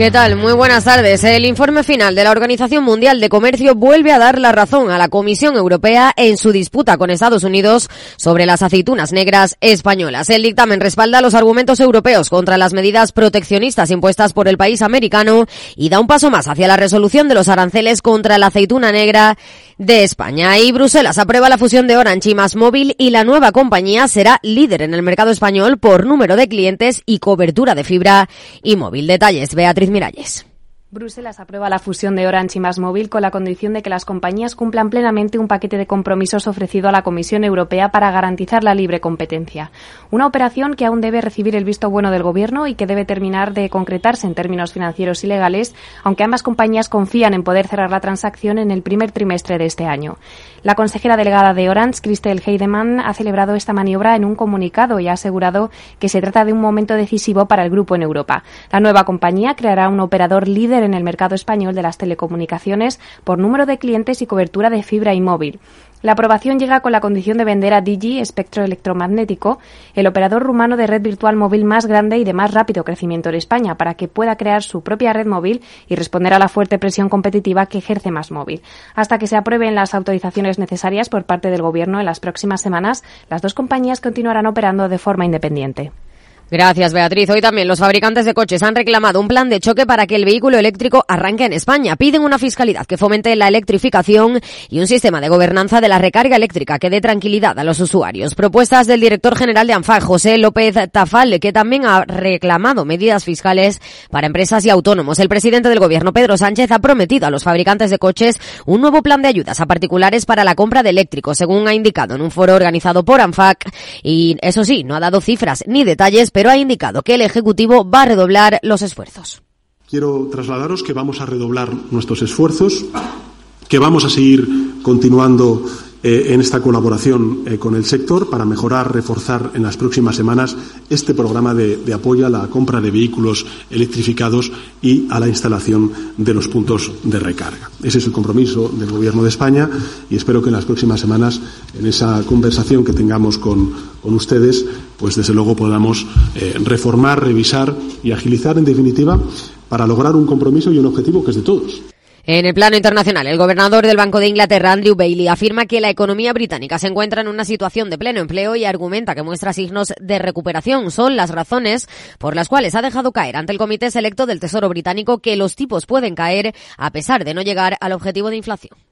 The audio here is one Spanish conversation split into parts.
¿Qué tal? Muy buenas tardes. El informe final de la Organización Mundial de Comercio vuelve a dar la razón a la Comisión Europea en su disputa con Estados Unidos sobre las aceitunas negras españolas. El dictamen respalda los argumentos europeos contra las medidas proteccionistas impuestas por el país americano y da un paso más hacia la resolución de los aranceles contra la aceituna negra de España. Y Bruselas aprueba la fusión de Orange y Más Móvil y la nueva compañía será líder en el mercado español por número de clientes y cobertura de fibra y móvil. Detalles, Beatriz Miralles. Bruselas aprueba la fusión de Orange y Más Móvil con la condición de que las compañías cumplan plenamente un paquete de compromisos ofrecido a la Comisión Europea para garantizar la libre competencia. Una operación que aún debe recibir el visto bueno del Gobierno y que debe terminar de concretarse en términos financieros y legales, aunque ambas compañías confían en poder cerrar la transacción en el primer trimestre de este año. La consejera delegada de Orange, Christel Heidemann, ha celebrado esta maniobra en un comunicado y ha asegurado que se trata de un momento decisivo para el grupo en Europa. La nueva compañía creará un operador líder en el mercado español de las telecomunicaciones por número de clientes y cobertura de fibra y móvil. La aprobación llega con la condición de vender a Digi espectro electromagnético, el operador rumano de red virtual móvil más grande y de más rápido crecimiento en España, para que pueda crear su propia red móvil y responder a la fuerte presión competitiva que ejerce más móvil. Hasta que se aprueben las autorizaciones necesarias por parte del Gobierno en las próximas semanas, las dos compañías continuarán operando de forma independiente. Gracias, Beatriz. Hoy también los fabricantes de coches han reclamado un plan de choque para que el vehículo eléctrico arranque en España. Piden una fiscalidad que fomente la electrificación y un sistema de gobernanza de la recarga eléctrica que dé tranquilidad a los usuarios. Propuestas del director general de ANFAC, José López Tafal, que también ha reclamado medidas fiscales para empresas y autónomos. El presidente del gobierno, Pedro Sánchez, ha prometido a los fabricantes de coches un nuevo plan de ayudas a particulares para la compra de eléctricos, según ha indicado en un foro organizado por ANFAC. Y eso sí, no ha dado cifras ni detalles, pero ha indicado que el Ejecutivo va a redoblar los esfuerzos. Quiero trasladaros que vamos a redoblar nuestros esfuerzos, que vamos a seguir continuando eh, en esta colaboración eh, con el sector para mejorar, reforzar en las próximas semanas este programa de, apoyo a la compra de vehículos electrificados y a la instalación de los puntos de recarga. Ese es el compromiso del Gobierno de España y espero que en las próximas semanas, en esa conversación que tengamos con, con ustedes, pues desde luego podamos eh, reformar, revisar y agilizar, en definitiva, para lograr un compromiso y un objetivo que es de todos. En el plano internacional, el gobernador del Banco de Inglaterra, Andrew Bailey, afirma que la economía británica se encuentra en una situación de pleno empleo y argumenta que muestra signos de recuperación. Son las razones por las cuales ha dejado caer ante el Comité Selecto del Tesoro británico que los tipos pueden caer a pesar de no llegar al objetivo de inflación.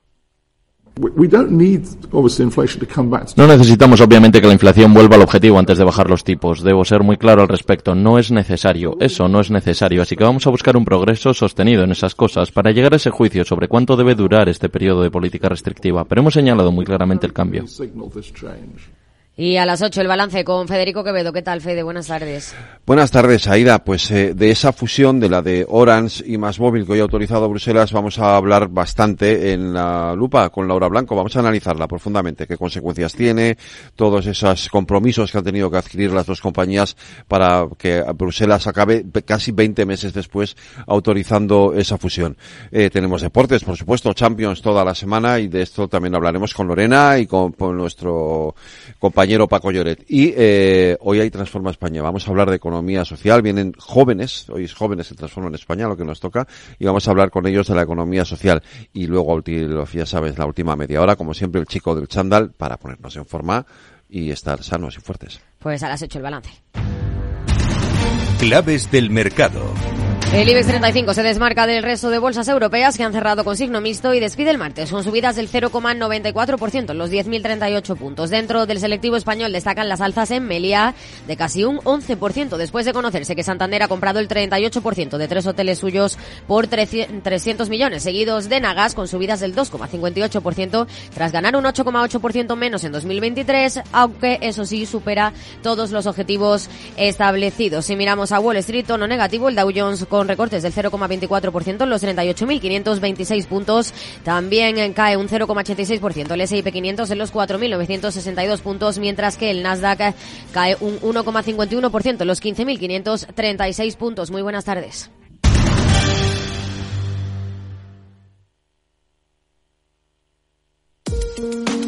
No necesitamos obviamente que la inflación vuelva al objetivo antes de bajar los tipos. Debo ser muy claro al respecto. No es necesario. Eso no es necesario. Así que vamos a buscar un progreso sostenido en esas cosas para llegar a ese juicio sobre cuánto debe durar este periodo de política restrictiva. Pero hemos señalado muy claramente el cambio. Y a las 8 el balance con Federico Quevedo. ¿Qué tal, Fede? Buenas tardes. Buenas tardes, Aida. Pues eh, de esa fusión de la de Orange y Más Móvil que hoy ha autorizado Bruselas vamos a hablar bastante en la lupa con Laura Blanco. Vamos a analizarla profundamente, qué consecuencias tiene, todos esos compromisos que han tenido que adquirir las dos compañías para que Bruselas acabe casi 20 meses después autorizando esa fusión. Eh, tenemos deportes, por supuesto, Champions toda la semana y de esto también hablaremos con Lorena y con, con nuestro compañero compañero Paco Lloret. Y eh, hoy hay Transforma España. Vamos a hablar de economía social. Vienen jóvenes, hoy es jóvenes en Transforma en España, lo que nos toca, y vamos a hablar con ellos de la economía social. Y luego, ya sabes, la última media hora, como siempre, el chico del chándal para ponernos en forma y estar sanos y fuertes. Pues ahora has hecho el balance. Claves del mercado. El IBEX 35 se desmarca del resto de bolsas europeas que han cerrado con signo mixto y despide el martes con subidas del 0,94% en los 10.038 puntos. Dentro del selectivo español destacan las alzas en Melia de casi un 11% después de conocerse que Santander ha comprado el 38% de tres hoteles suyos por 300 millones, seguidos de Nagas con subidas del 2,58% tras ganar un 8,8% menos en 2023, aunque eso sí supera todos los objetivos establecidos. Si miramos a Wall Street, tono negativo, el Dow Jones con recortes del 0,24% en los 38.526 puntos. También cae un 0,86% el S&P 500 en los 4.962 puntos, mientras que el Nasdaq cae un 1,51% en los 15.536 puntos. Muy buenas tardes.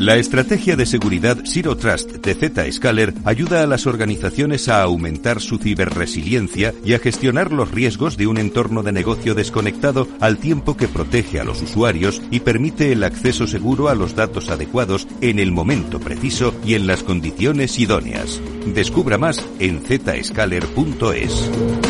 La estrategia de seguridad Zero Trust de Zscaler ayuda a las organizaciones a aumentar su ciberresiliencia y a gestionar los riesgos de un entorno de negocio desconectado al tiempo que protege a los usuarios y permite el acceso seguro a los datos adecuados en el momento preciso y en las condiciones idóneas. Descubra más en zscaler.es.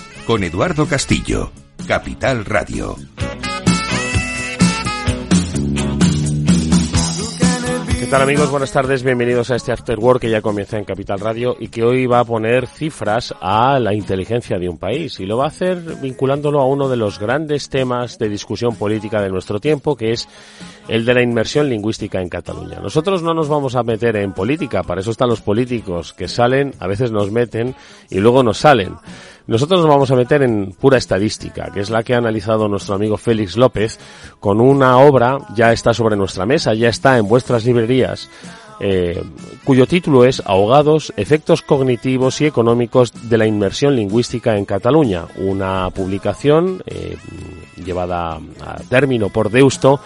con Eduardo Castillo, Capital Radio. ¿Qué tal amigos? Buenas tardes, bienvenidos a este After Work que ya comienza en Capital Radio y que hoy va a poner cifras a la inteligencia de un país y lo va a hacer vinculándolo a uno de los grandes temas de discusión política de nuestro tiempo que es el de la inmersión lingüística en Cataluña. Nosotros no nos vamos a meter en política, para eso están los políticos que salen, a veces nos meten y luego nos salen. Nosotros nos vamos a meter en pura estadística, que es la que ha analizado nuestro amigo Félix López con una obra, ya está sobre nuestra mesa, ya está en vuestras librerías, eh, cuyo título es Ahogados, efectos cognitivos y económicos de la inmersión lingüística en Cataluña, una publicación eh, llevada a término por Deusto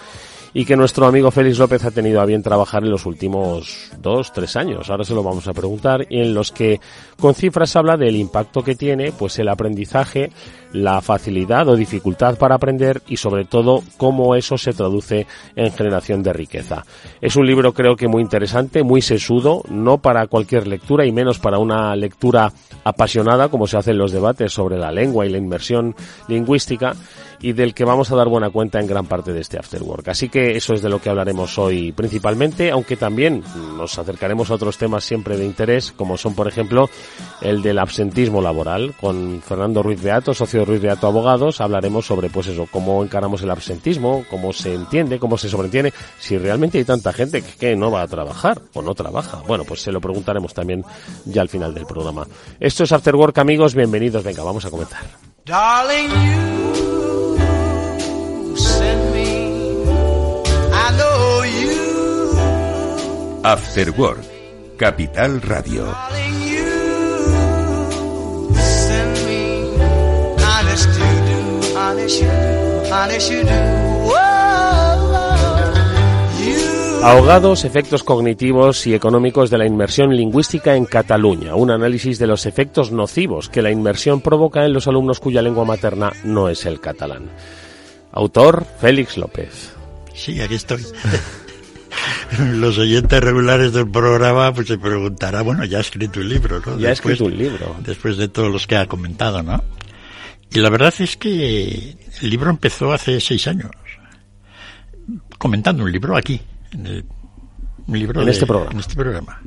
y que nuestro amigo Félix López ha tenido a bien trabajar en los últimos dos, tres años. Ahora se lo vamos a preguntar y en los que con cifras habla del impacto que tiene pues el aprendizaje, la facilidad o dificultad para aprender y sobre todo cómo eso se traduce en generación de riqueza. Es un libro creo que muy interesante, muy sesudo, no para cualquier lectura y menos para una lectura apasionada como se hace en los debates sobre la lengua y la inmersión lingüística y del que vamos a dar buena cuenta en gran parte de este Afterwork. Así que eso es de lo que hablaremos hoy principalmente, aunque también nos acercaremos a otros temas siempre de interés, como son, por ejemplo, el del absentismo laboral. Con Fernando Ruiz Beato, socio de Ruiz Beato Abogados, hablaremos sobre, pues eso, cómo encaramos el absentismo, cómo se entiende, cómo se sobreentiende, si realmente hay tanta gente que no va a trabajar o no trabaja. Bueno, pues se lo preguntaremos también ya al final del programa. Esto es Afterwork, amigos, bienvenidos. Venga, vamos a comenzar. After Work, Capital Radio. Ahogados, efectos cognitivos y económicos de la inmersión lingüística en Cataluña. Un análisis de los efectos nocivos que la inmersión provoca en los alumnos cuya lengua materna no es el catalán. Autor, Félix López. Sí, aquí estoy. Los oyentes regulares del programa pues se preguntará, bueno, ya ha escrito un libro, ¿no? Ya ha escrito un libro. Después de todos los que ha comentado, ¿no? Y la verdad es que el libro empezó hace seis años, comentando un libro aquí, en un libro en este programa. En este programa,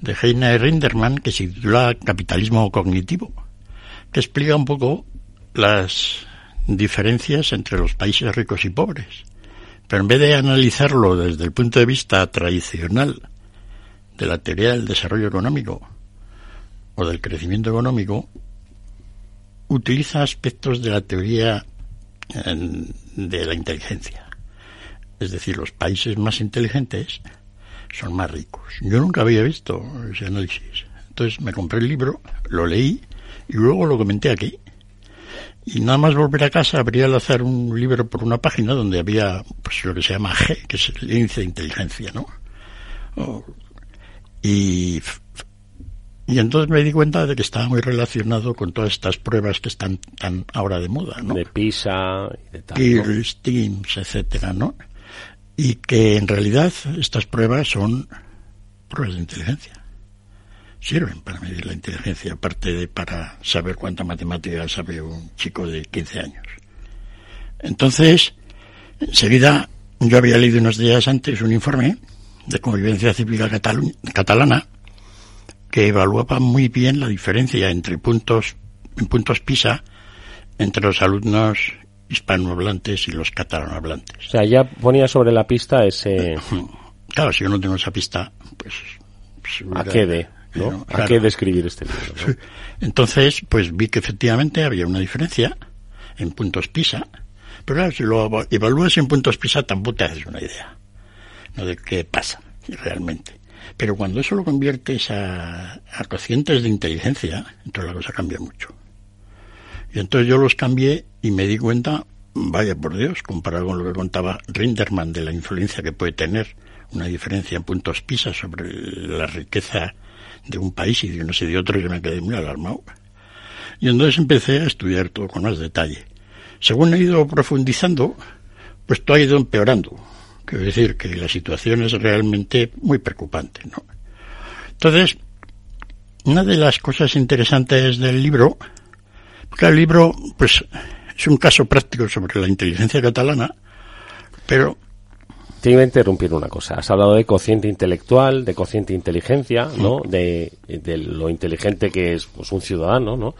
de Heine Rinderman, que se titula Capitalismo Cognitivo, que explica un poco las diferencias entre los países ricos y pobres. Pero en vez de analizarlo desde el punto de vista tradicional de la teoría del desarrollo económico o del crecimiento económico, utiliza aspectos de la teoría de la inteligencia. Es decir, los países más inteligentes son más ricos. Yo nunca había visto ese análisis. Entonces me compré el libro, lo leí y luego lo comenté aquí. Y nada más volver a casa, abría al azar un libro por una página donde había pues lo que se llama G, que es el índice de inteligencia, ¿no? y, y entonces me di cuenta de que estaba muy relacionado con todas estas pruebas que están tan ahora de moda, ¿no? De PISA, de tal, Peers, Teams, etcétera, ¿no? Y que en realidad estas pruebas son pruebas de inteligencia sirven para medir la inteligencia, aparte de para saber cuánta matemática sabe un chico de 15 años. Entonces, enseguida, yo había leído unos días antes un informe de convivencia cívica catalana que evaluaba muy bien la diferencia entre puntos, en puntos PISA entre los alumnos hispanohablantes y los catalanohablantes. O sea, ya ponía sobre la pista ese... Claro, si yo no tengo esa pista, pues... pues ¿A qué de? ¿No? ¿A qué de escribir este libro? Entonces, pues vi que efectivamente había una diferencia en puntos PISA, pero claro, si lo evalúas en puntos PISA tampoco te haces una idea ¿no? de qué pasa realmente. Pero cuando eso lo conviertes a, a cocientes de inteligencia, entonces la cosa cambia mucho. Y entonces yo los cambié y me di cuenta, vaya por Dios, comparado con lo que contaba Rinderman de la influencia que puede tener una diferencia en puntos PISA sobre la riqueza de un país y de unos y de otros, yo me quedé muy alarmado. Y entonces empecé a estudiar todo con más detalle. Según he ido profundizando, pues todo ha ido empeorando. Quiero decir que la situación es realmente muy preocupante, ¿no? Entonces, una de las cosas interesantes del libro, porque el libro, pues, es un caso práctico sobre la inteligencia catalana, pero te iba a interrumpir una cosa. Has hablado de cociente intelectual, de cociente inteligencia, ¿no? De, lo inteligente que es pues, un ciudadano, ¿no?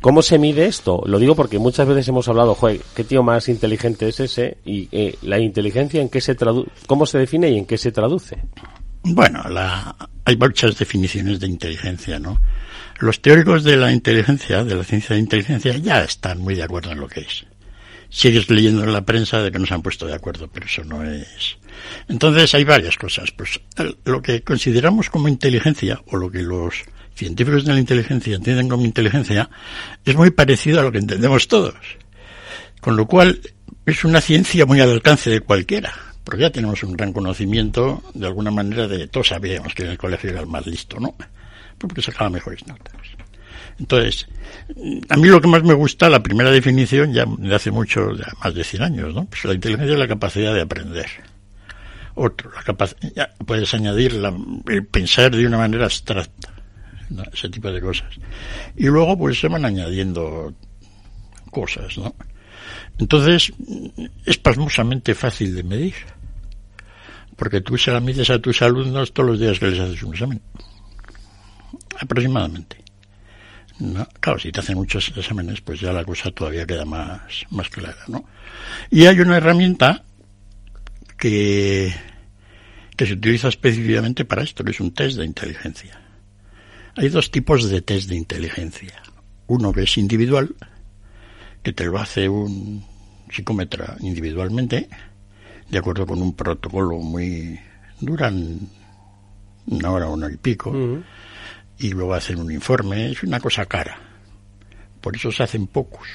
¿Cómo se mide esto? Lo digo porque muchas veces hemos hablado, joder, ¿qué tío más inteligente es ese? Y eh, la inteligencia, ¿en qué se traduce? ¿Cómo se define y en qué se traduce? Bueno, la, hay muchas definiciones de inteligencia, ¿no? Los teóricos de la inteligencia, de la ciencia de inteligencia, ya están muy de acuerdo en lo que es. Sigues leyendo en la prensa de que no se han puesto de acuerdo, pero eso no es entonces hay varias cosas. Pues lo que consideramos como inteligencia, o lo que los científicos de la inteligencia entienden como inteligencia, es muy parecido a lo que entendemos todos. Con lo cual es una ciencia muy al alcance de cualquiera, porque ya tenemos un gran conocimiento, de alguna manera, de todos sabíamos que en el colegio era el más listo, ¿no? Porque sacaba mejores notas. Entonces, a mí lo que más me gusta, la primera definición, ya de hace mucho, más de 100 años, ¿no? Pues la inteligencia es la capacidad de aprender otro, la capacidad, puedes añadir la, el pensar de una manera abstracta, ese tipo de cosas. Y luego pues se van añadiendo cosas, ¿no? Entonces, es pasmosamente fácil de medir. Porque tú se la mides a tus alumnos todos los días que les haces un examen. Aproximadamente. ¿No? Claro, si te hacen muchos exámenes, pues ya la cosa todavía queda más, más clara, ¿no? Y hay una herramienta que, que se utiliza específicamente para esto, que es un test de inteligencia. Hay dos tipos de test de inteligencia. Uno que es individual, que te lo hace un psicómetra individualmente, de acuerdo con un protocolo muy... duran una hora, una y pico, y luego hacen un informe, es una cosa cara. Por eso se hacen pocos.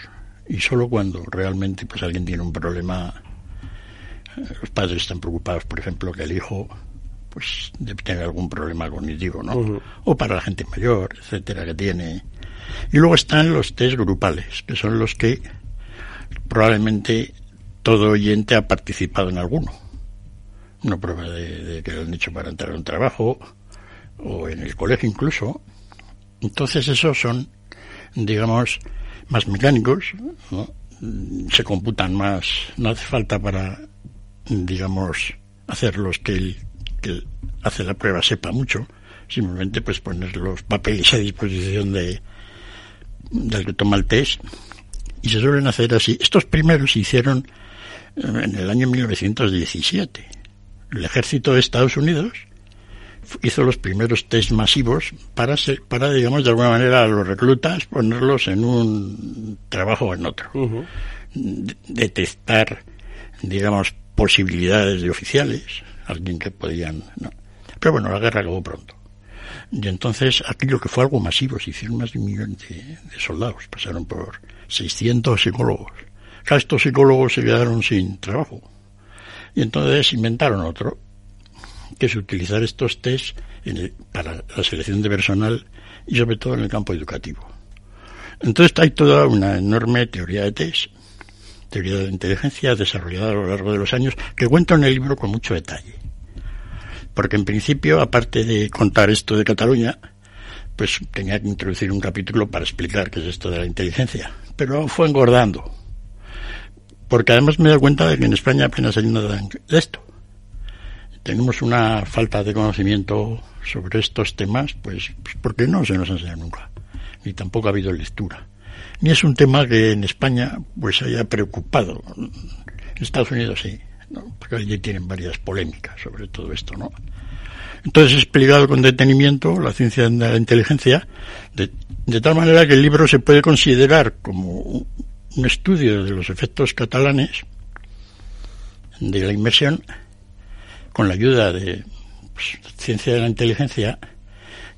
Y solo cuando realmente pues alguien tiene un problema los padres están preocupados, por ejemplo, que el hijo pues debe tener algún problema cognitivo, ¿no? O para la gente mayor, etcétera, que tiene. Y luego están los test grupales, que son los que probablemente todo oyente ha participado en alguno. Una prueba de, que lo han hecho para entrar a un trabajo, o en el colegio incluso. Entonces esos son, digamos, más mecánicos, ¿no? se computan más, no hace falta para digamos, hacerlos que el que hace la prueba sepa mucho, simplemente pues poner los papeles a disposición de del que toma el test y se suelen hacer así. Estos primeros se hicieron eh, en el año 1917. El ejército de Estados Unidos hizo los primeros test masivos para ser, para digamos de alguna manera a los reclutas ponerlos en un trabajo o en otro. Detectar digamos posibilidades de oficiales, alguien que podían... ¿no? Pero bueno, la guerra acabó pronto. Y entonces aquello que fue algo masivo, se hicieron más de un millón de, soldados, pasaron por 600 psicólogos. Claro, estos psicólogos se quedaron sin trabajo. Y entonces inventaron otro, que es utilizar estos test para la selección de personal y sobre todo en el campo educativo. Entonces hay toda una enorme teoría de test teoría de inteligencia desarrollada a lo largo de los años, que cuento en el libro con mucho detalle. Porque en principio, aparte de contar esto de Cataluña, pues tenía que introducir un capítulo para explicar qué es esto de la inteligencia. Pero fue engordando. Porque además me he dado cuenta de que en España apenas hay nada de esto. Tenemos una falta de conocimiento sobre estos temas, pues, pues porque no se nos enseña nunca. Ni tampoco ha habido lectura. ni es un tema que en España pues haya preocupado. En Estados Unidos sí, porque allí tienen varias polémicas sobre todo esto, ¿no? Entonces he explicado con detenimiento la ciencia de la inteligencia, de, de tal manera que el libro se puede considerar como un estudio de los efectos catalanes de la inmersión con la ayuda de pues, ciencia de la inteligencia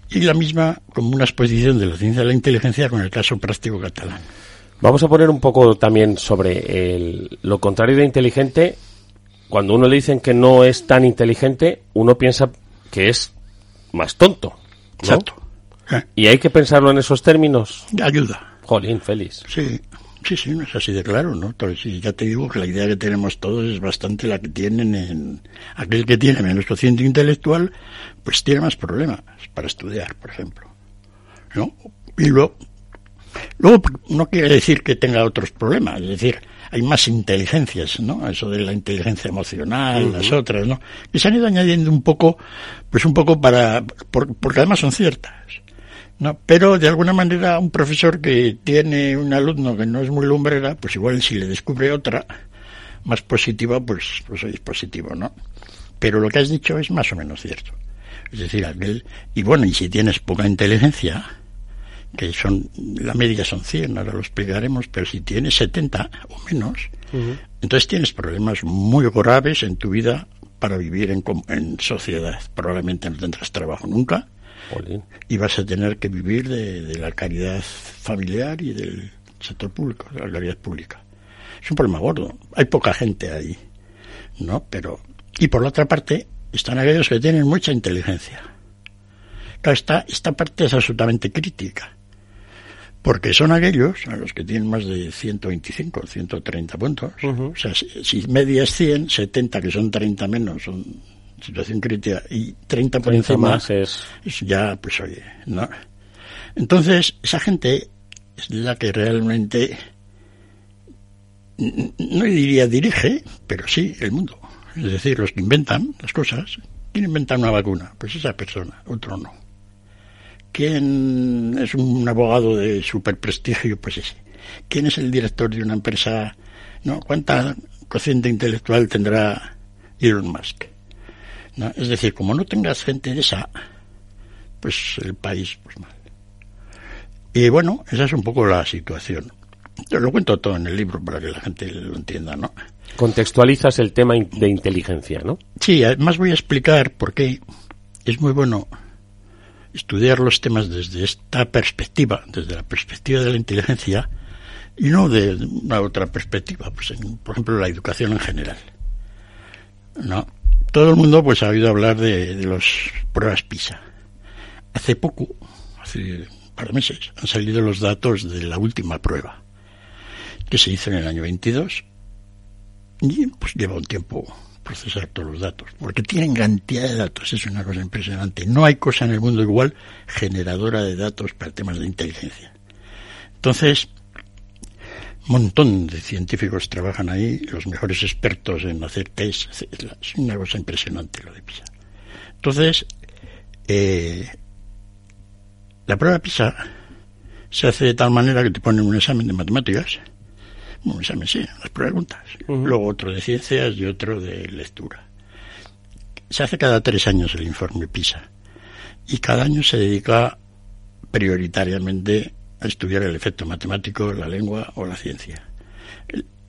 y la misma como una exposición de la ciencia de la inteligencia con el caso práctico catalán. Vamos a poner un poco también sobre el, lo contrario de inteligente. Cuando uno le dicen que no es tan inteligente, uno piensa que es más tonto. ¿no? Exacto. Eh, Y hay que pensarlo en esos términos. ayuda. Jolín, feliz. Sí, sí, sí, no es así de claro, ¿no? Sí, ya te digo que la idea que tenemos todos es bastante la que tienen en... Aquel que tiene menos cociente intelectual, pues tiene más problemas para estudiar, por ejemplo. ¿No? Y luego, luego no quiere decir que tenga otros problemas, es decir, hay más inteligencias, ¿no? Eso de la inteligencia emocional, las otras, ¿no? Que se han ido añadiendo un poco, pues un poco para... por- porque además son ciertas. No, pero de alguna manera un profesor que tiene un alumno que no es muy lumbrera, pues igual si le descubre otra más positiva, pues, pues es positivo, ¿no? Pero lo que has dicho es más o menos cierto. Es decir, aquel, y bueno, y si tienes poca inteligencia, que son, la media son 100, ahora lo explicaremos, pero si tienes 70 o menos, entonces tienes problemas muy graves en tu vida para vivir en, en sociedad. Probablemente no tendrás trabajo nunca, Jolín. y vas a tener que vivir de, de la caridad familiar y del sector público, de la caridad pública. Es un problema gordo. Hay poca gente ahí, ¿no? Pero y por la otra parte están aquellos que tienen mucha inteligencia. Claro, esta, esta parte es absolutamente crítica. Porque son aquellos a los que tienen más de 125, 130 puntos. O sea, si, si media es 100, 70 que son 30 menos, son situación crítica, y 30 por 30 encima más es... ya, pues oye, ¿no? Entonces, esa gente es la que realmente, no diría dirige, pero sí el mundo. Es decir, los que inventan las cosas. ¿Quién inventa una vacuna? Pues esa persona, otro no. ¿Quién es un abogado de super prestigio? Pues ese. ¿Quién es el director de una empresa? ¿No? ¿Cuánta cociente intelectual tendrá Elon Musk? ¿No? Es decir, como no tengas gente de esa, pues el país, pues mal. Y bueno, esa es un poco la situación. Lo cuento todo en el libro para que la gente lo entienda, ¿no? Contextualizas el tema de inteligencia, ¿no? Sí, además voy a explicar por qué es muy bueno estudiar los temas desde esta perspectiva, desde la perspectiva de la inteligencia, y no de una otra perspectiva, pues en, por ejemplo la educación en general. ¿No? Todo el mundo pues ha oído hablar de, de las pruebas PISA. Hace poco, hace un par de meses, han salido los datos de la última prueba, que se hizo en el año 22, y pues lleva un tiempo procesar todos los datos, porque tienen cantidad de datos, es una cosa impresionante. No hay cosa en el mundo igual generadora de datos para temas de inteligencia. Entonces, montón de científicos trabajan ahí, los mejores expertos en hacer test, etc. es una cosa impresionante lo de PISA. Entonces, eh, la prueba PISA se hace de tal manera que te ponen un examen de matemáticas, un examen sí, las preguntas, luego otro de ciencias y otro de lectura. Se hace cada tres años el informe PISA y cada año se dedica prioritariamente a estudiar el efecto matemático, la lengua o la ciencia.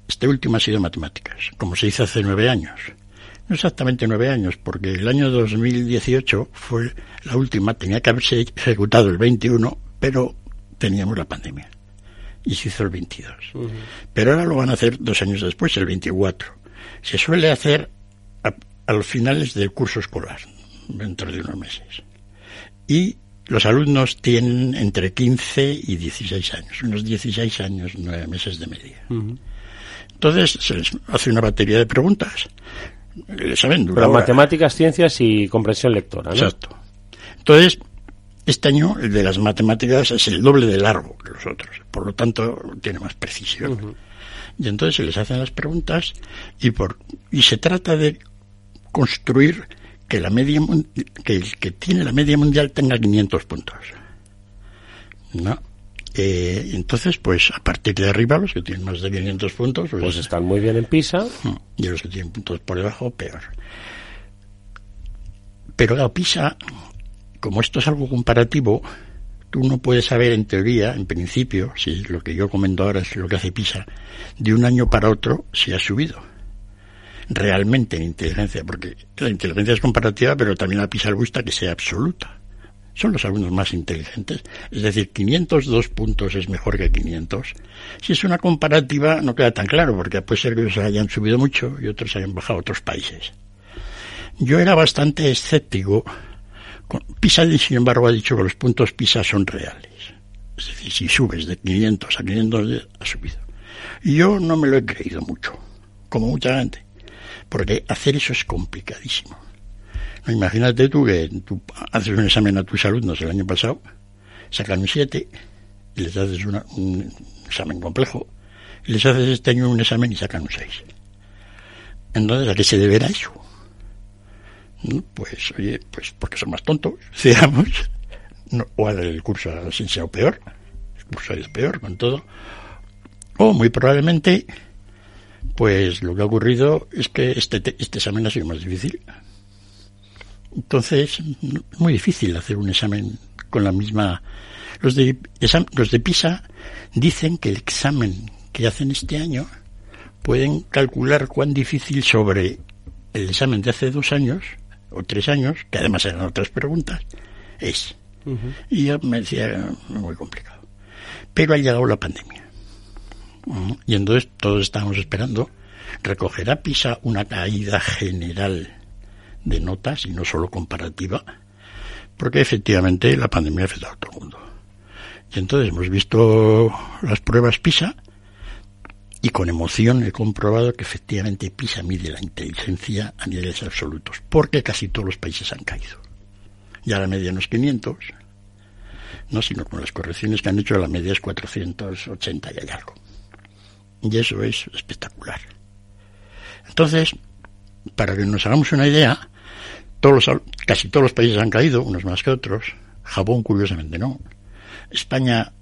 Este último ha sido matemáticas, como se hizo hace nueve años. No exactamente nueve años, porque el año 2018 fue la última, tenía que haberse ejecutado el 21, pero teníamos la pandemia. Y se hizo el 22. Pero ahora lo van a hacer dos años después, el 24. Se suele hacer a, a los finales del curso escolar, dentro de unos meses. Y los alumnos tienen entre 15 y 16 años, unos 16 años, nueve meses de media. Entonces se les hace una batería de preguntas. Dura Pero matemáticas, ciencias y comprensión lectora, ¿no? Exacto. Entonces, este año el de las matemáticas es el doble de largo que los otros, por lo tanto tiene más precisión. Y entonces se les hacen las preguntas y por y se trata de construir que la media que el que tiene la media mundial tenga 500 puntos. ¿No? Eh, entonces, pues a partir de arriba, los que tienen más de 500 puntos, pues, pues están muy bien en PISA. Y los que tienen puntos por debajo, peor. Pero la PISA, como esto es algo comparativo, tú no puedes saber en teoría, en principio, si lo que yo comento ahora es lo que hace PISA, de un año para otro si ha subido. Realmente en inteligencia, porque la inteligencia es comparativa, pero también la PISA gusta que sea absoluta. Son los alumnos más inteligentes. Es decir, 502 puntos es mejor que 500. Si es una comparativa, no queda tan claro, porque puede ser que se hayan subido mucho y otros hayan bajado a otros países. Yo era bastante escéptico PISA, sin embargo, ha dicho que los puntos PISA son reales. Es decir, si subes de 500 a 500, ha subido. Y yo no me lo he creído mucho, como mucha gente, porque hacer eso es complicadísimo. imagínate tú que tú haces un examen a tus alumnos el año pasado, sacan un 7 y les haces un examen complejo, y les haces este año un examen y sacan un 6. Entonces, ¿a qué se deberá eso? Pues, oye, pues porque son más tontos, digamos, no, o el curso ha sido peor, el curso es peor con todo, o muy probablemente, pues lo que ha ocurrido es que este, este examen ha sido más difícil. Entonces, es muy difícil hacer un examen con la misma... Los de, los de PISA dicen que el examen que hacen este año pueden calcular cuán difícil sobre el examen de hace dos años o tres años, que además eran otras preguntas, es. Y yo me decía, muy complicado. Pero ha llegado la pandemia. Y entonces todos estábamos esperando, recogerá PISA una caída general de notas y no solo comparativa, porque efectivamente la pandemia ha afectado a todo el mundo. Y entonces hemos visto las pruebas PISA y con emoción he comprobado que efectivamente PISA mide la inteligencia a niveles absolutos, porque casi todos los países han caído. Ya la media no es 500, no, sino con las correcciones que han hecho la media es 480 y hay algo. Y eso es espectacular. Entonces, para que nos hagamos una idea, todos casi todos los países han caído, unos más que otros. Japón, curiosamente, no. España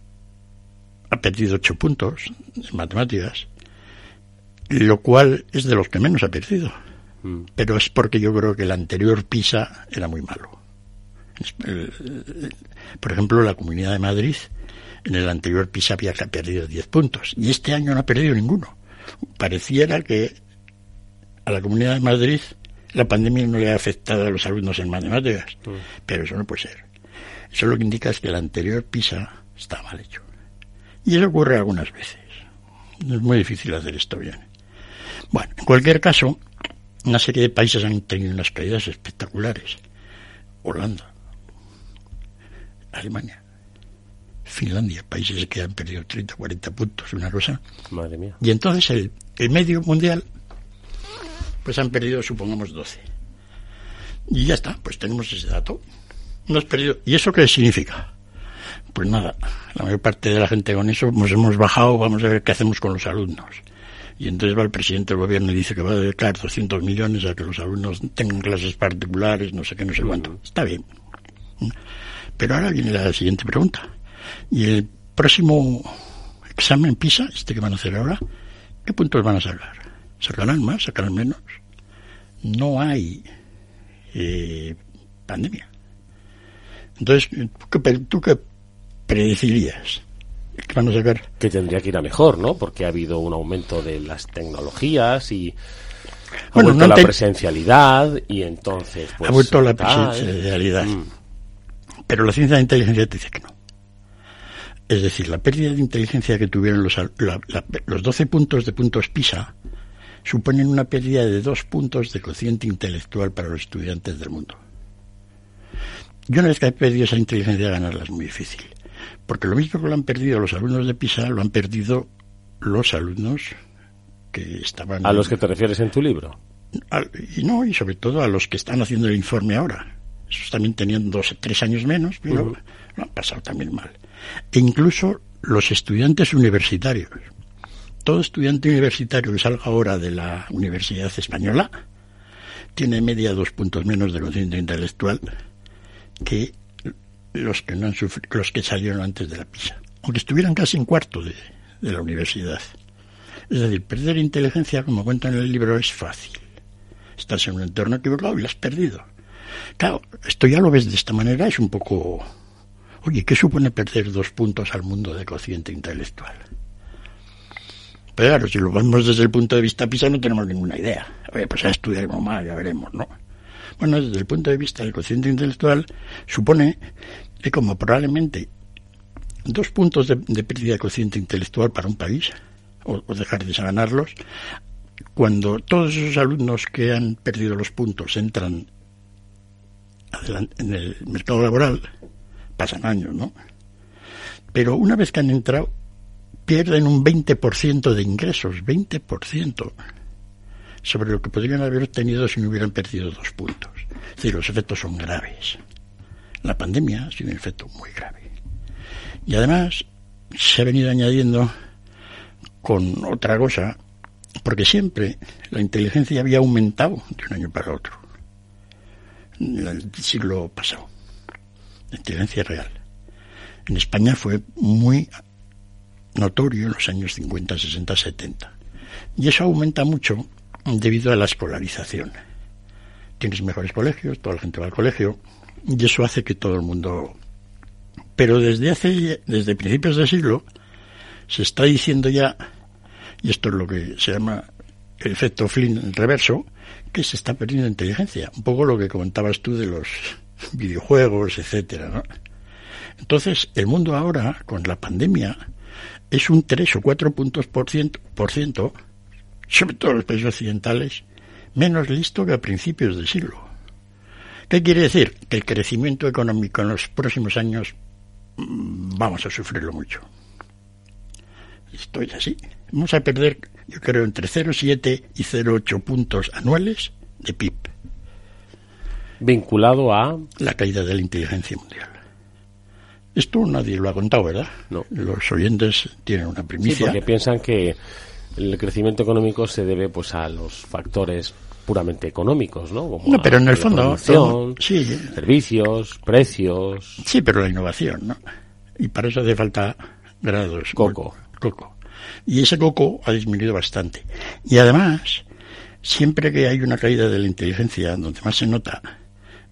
ha perdido ocho puntos en matemáticas lo cual es de los que menos ha perdido. Mm. Pero es porque yo creo que el anterior PISA era muy malo. Por ejemplo, la Comunidad de Madrid en el anterior PISA había perdido 10 puntos y este año no ha perdido ninguno. Pareciera que a la Comunidad de Madrid la pandemia no le ha afectado a los alumnos en matemáticas, mm. pero eso no puede ser. Eso lo que indica es que el anterior PISA está mal hecho. Y eso ocurre algunas veces. Es muy difícil hacer esto bien. Bueno, en cualquier caso, una serie de países han tenido unas caídas espectaculares. Holanda, Alemania, Finlandia, países que han perdido 30, 40 puntos, una cosa. Madre mía. Y entonces el, el medio mundial, pues han perdido, supongamos, 12. Y ya está, pues tenemos ese dato. Hemos perdido. ¿Y eso qué significa? Pues nada, la mayor parte de la gente con eso nos hemos bajado, vamos a ver qué hacemos con los alumnos. Y entonces va el presidente del gobierno y dice que va a dedicar 200 millones a que los alumnos tengan clases particulares, no sé qué, no sé cuánto. Está bien. Pero ahora viene la siguiente pregunta. ¿Y el próximo examen PISA, este que van a hacer ahora, qué puntos van a sacar? ¿Sacarán más? ¿Sacarán menos? No hay eh, pandemia. Entonces, ¿tú qué, tú qué predecirías? que tendría que ir a mejor, ¿no? Porque ha habido un aumento de las tecnologías y ha vuelto la presencialidad y entonces pues, ha vuelto la presencialidad. Mm. Pero la ciencia de inteligencia te dice que no. Es decir, la pérdida de inteligencia que tuvieron los, los 12 puntos de puntos PISA suponen una pérdida de dos puntos de cociente intelectual para los estudiantes del mundo. Yo una vez que he perdido esa inteligencia, ganarla es muy difícil. Porque lo mismo que lo han perdido los alumnos de PISA, lo han perdido los alumnos que estaban... ¿A los que te refieres en tu libro? y no, y sobre todo a los que están haciendo el informe ahora. Esos también tenían dos, tres años menos, pero lo han pasado también mal. E incluso los estudiantes universitarios. Todo estudiante universitario que salga ahora de la Universidad Española tiene media dos puntos menos de conciencia intelectual que los que no han los que salieron antes de la PISA. aunque estuvieran casi en cuarto de, de la universidad. Es decir, perder inteligencia, como cuento en el libro, es fácil. Estás en un entorno equivocado y la has perdido. Claro, esto ya lo ves de esta manera, es un poco... Oye, ¿qué supone perder dos puntos al mundo de cociente intelectual? Pero claro, si lo vemos desde el punto de vista PISA no tenemos ninguna idea. Oye, pues ya estudiaremos más, ya veremos, ¿no? Bueno, desde el punto de vista del cociente intelectual, supone que como probablemente dos puntos de, pérdida de cociente intelectual para un país, o, o dejar de ganarlos, cuando todos esos alumnos que han perdido los puntos entran en el mercado laboral, pasan años, ¿no? Pero una vez que han entrado, pierden un 20% de ingresos, 20%, sobre lo que podrían haber obtenido si no hubieran perdido dos puntos. Es decir, los efectos son graves. La pandemia ha sido un efecto muy grave. Y además se ha venido añadiendo con otra cosa, porque siempre la inteligencia había aumentado de un año para otro en el siglo pasado. La inteligencia real. En España fue muy notorio en los años 50, 60, 70. Y eso aumenta mucho debido a la escolarización. Tienes mejores colegios, toda la gente va al colegio, y eso hace que todo el mundo... Pero desde hace, desde principios del siglo, se está diciendo ya, y esto es lo que se llama el efecto Flynn reverso, que se está perdiendo inteligencia. Un poco lo que comentabas tú de los videojuegos, etcétera, ¿no? Entonces, el mundo ahora, con la pandemia, es un 3 o 4 puntos por ciento, por ciento, sobre todo los países occidentales, menos listo que a principios del siglo. ¿Qué quiere decir? Que el crecimiento económico en los próximos años mm, vamos a sufrirlo mucho. Esto es así. Vamos a perder yo creo, entre 0,7 y 0,8 puntos anuales de PIB. Vinculado a... La caída de la inteligencia mundial. Esto nadie lo ha contado, ¿verdad? No. Los oyentes tienen una primicia. Sí, porque piensan que el crecimiento económico se debe pues a los factores puramente económicos, ¿no? no, pero en el fondo, sí. servicios, precios. Sí, pero la innovación, ¿no? Y para eso hace falta grados. Coco. Coco. Y ese coco ha disminuido bastante. Y además, siempre que hay una caída de la inteligencia, donde más se nota,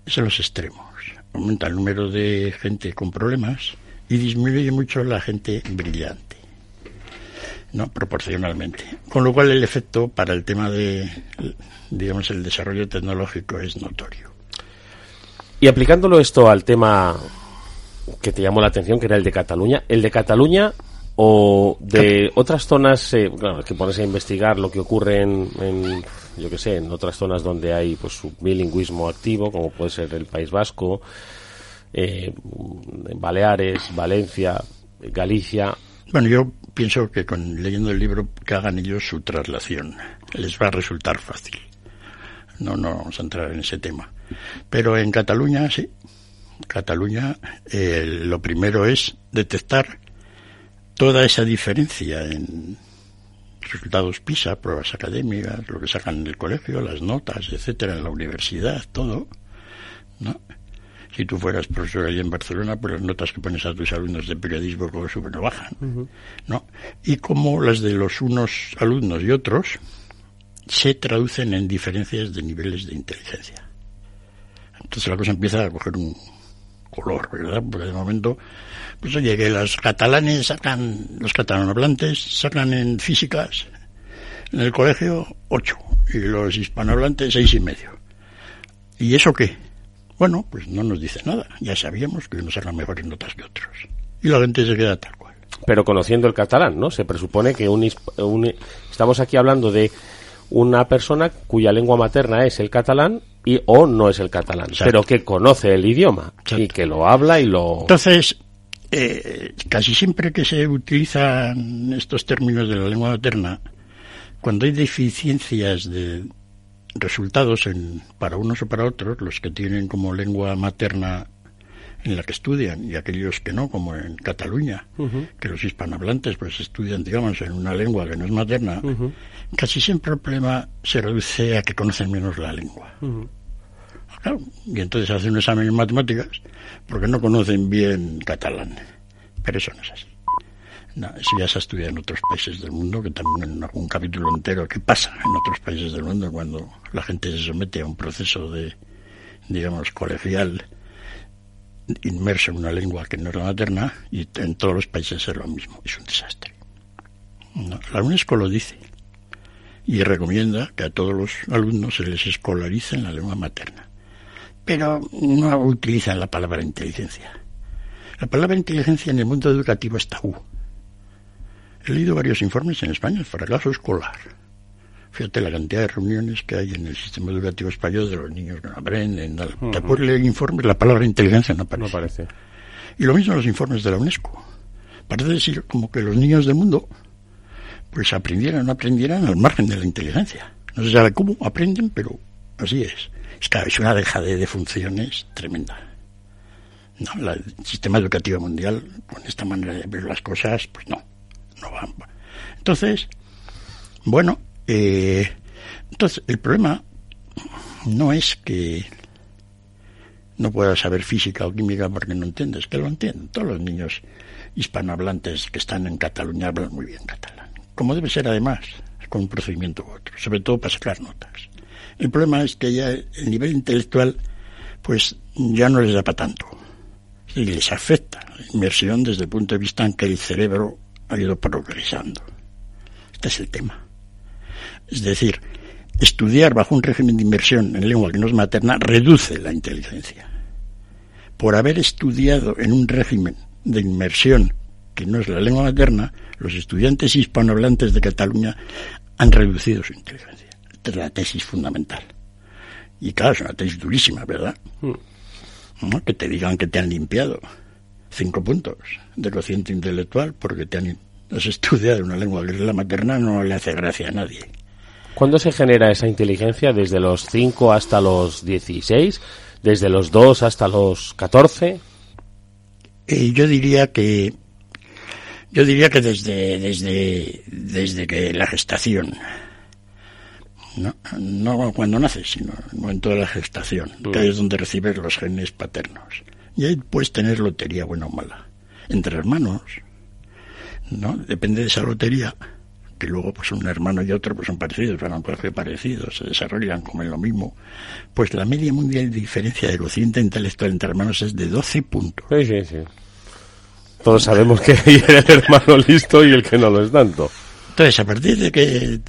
es en los extremos. Aumenta el número de gente con problemas y disminuye mucho la gente brillante. ¿no? proporcionalmente. Con lo cual el efecto para el tema de, digamos, el desarrollo tecnológico es notorio. Y aplicándolo esto al tema que te llamó la atención, que era el de Cataluña, el de Cataluña o de otras zonas eh, que pones a investigar lo que ocurre en, yo que sé en otras zonas donde hay pues un bilingüismo activo como puede ser el País Vasco eh, Baleares Valencia Galicia. Bueno yo pienso que con leyendo el libro que hagan ellos su traslación les va a resultar fácil. No no vamos a entrar en ese tema. Pero en Cataluña sí. Cataluña eh, lo primero es detectar toda esa diferencia en resultados PISA, pruebas académicas, lo que sacan en el colegio, las notas, etcétera, en la universidad, todo, ¿no? Si tú fueras profesor allí en Barcelona, pues las notas que pones a tus alumnos de periodismo como suben o bajan, ¿no? Y como las de los unos alumnos y otros se traducen en diferencias de niveles de inteligencia. Entonces la cosa empieza a coger un color, ¿verdad? Porque de momento pues oye, que los catalanes sacan, los catalanohablantes sacan en físicas en el colegio ocho y los hispanohablantes seis y medio. ¿Y eso qué? Bueno, pues no nos dice nada. Ya sabíamos que unos sacan mejores notas que otros. Y la gente se queda tal cual. Pero conociendo el catalán, ¿no? Se presupone que un, estamos aquí hablando de una persona cuya lengua materna es el catalán y o no es el catalán, pero que conoce el idioma y que lo habla y lo Entonces, eh, casi siempre que se utilizan estos términos de la lengua materna, cuando hay deficiencias de resultados en, para unos o para otros, los que tienen como lengua materna en la que estudian y aquellos que no, como en Cataluña, que los hispanohablantes pues estudian, digamos, en una lengua que no es materna, casi siempre el problema se reduce a que conocen menos la lengua y entonces hacen un examen en matemáticas porque no conocen bien catalán. Pero eso no es así. No, eso ya se estudia en otros países del mundo, que también en algún capítulo entero, ¿qué pasa en otros países del mundo cuando la gente se somete a un proceso de, digamos, colegial, inmerso en una lengua que no es la materna, y en todos los países es lo mismo, es un desastre. la UNESCO lo dice y recomienda que a todos los alumnos se les escolarice en la lengua materna. Pero no utilizan la palabra inteligencia. La palabra inteligencia en el mundo educativo es tabú. He leído varios informes en España, el fracaso escolar. Fíjate la cantidad de reuniones que hay en el sistema educativo español de los niños que no aprenden. Te puedes leer informes, la palabra inteligencia no aparece. No aparece. Y lo mismo en los informes de la UNESCO. Parece decir como que los niños del mundo pues aprendieran o no aprendieran al margen de la inteligencia. No se sabe cómo aprenden, pero así es. Es una dejadez de funciones tremenda. No, el sistema educativo mundial, con esta manera de ver las cosas, pues no, no va. Entonces, bueno, eh, entonces el problema no es que no puedas saber física o química porque no entiendes, que lo entienden. Todos los niños hispanohablantes que están en Cataluña hablan muy bien catalán como debe ser además, con un procedimiento u otro, sobre todo para sacar notas. El problema es que ya el nivel intelectual, pues ya no les da para tanto. Y les afecta la inmersión desde el punto de vista en que el cerebro ha ido progresando. Este es el tema. Es decir, estudiar bajo un régimen de inmersión en lengua que no es materna reduce la inteligencia. Por haber estudiado en un régimen de inmersión que no es la lengua materna, los estudiantes hispanohablantes de Cataluña han reducido su inteligencia. Esta es la tesis fundamental. Y claro, es una tesis durísima, ¿verdad? Mm. Que te digan que te han limpiado cinco puntos de cociente intelectual porque te han has estudiado una lengua que es la materna no le hace gracia a nadie. ¿Cuándo se genera esa inteligencia? ¿Desde los 5 hasta los 16? ¿Desde los 2 hasta los 14? Eh, yo diría que yo diría que desde, desde, desde que la gestación, no, no cuando naces, sino en el momento de la gestación, que mm. es donde recibes los genes paternos. Y ahí puedes tener lotería buena o mala. Entre hermanos, ¿no? Depende de esa lotería, que luego pues un hermano y otro pues son parecidos, van a un colegio parecido, se desarrollan como en lo mismo. Pues la media mundial de diferencia de cociente intelectual entre hermanos es de 12 puntos. Sí, sí, sí. Todos sabemos que hay el hermano listo y el que no lo es tanto. Entonces, a partir de que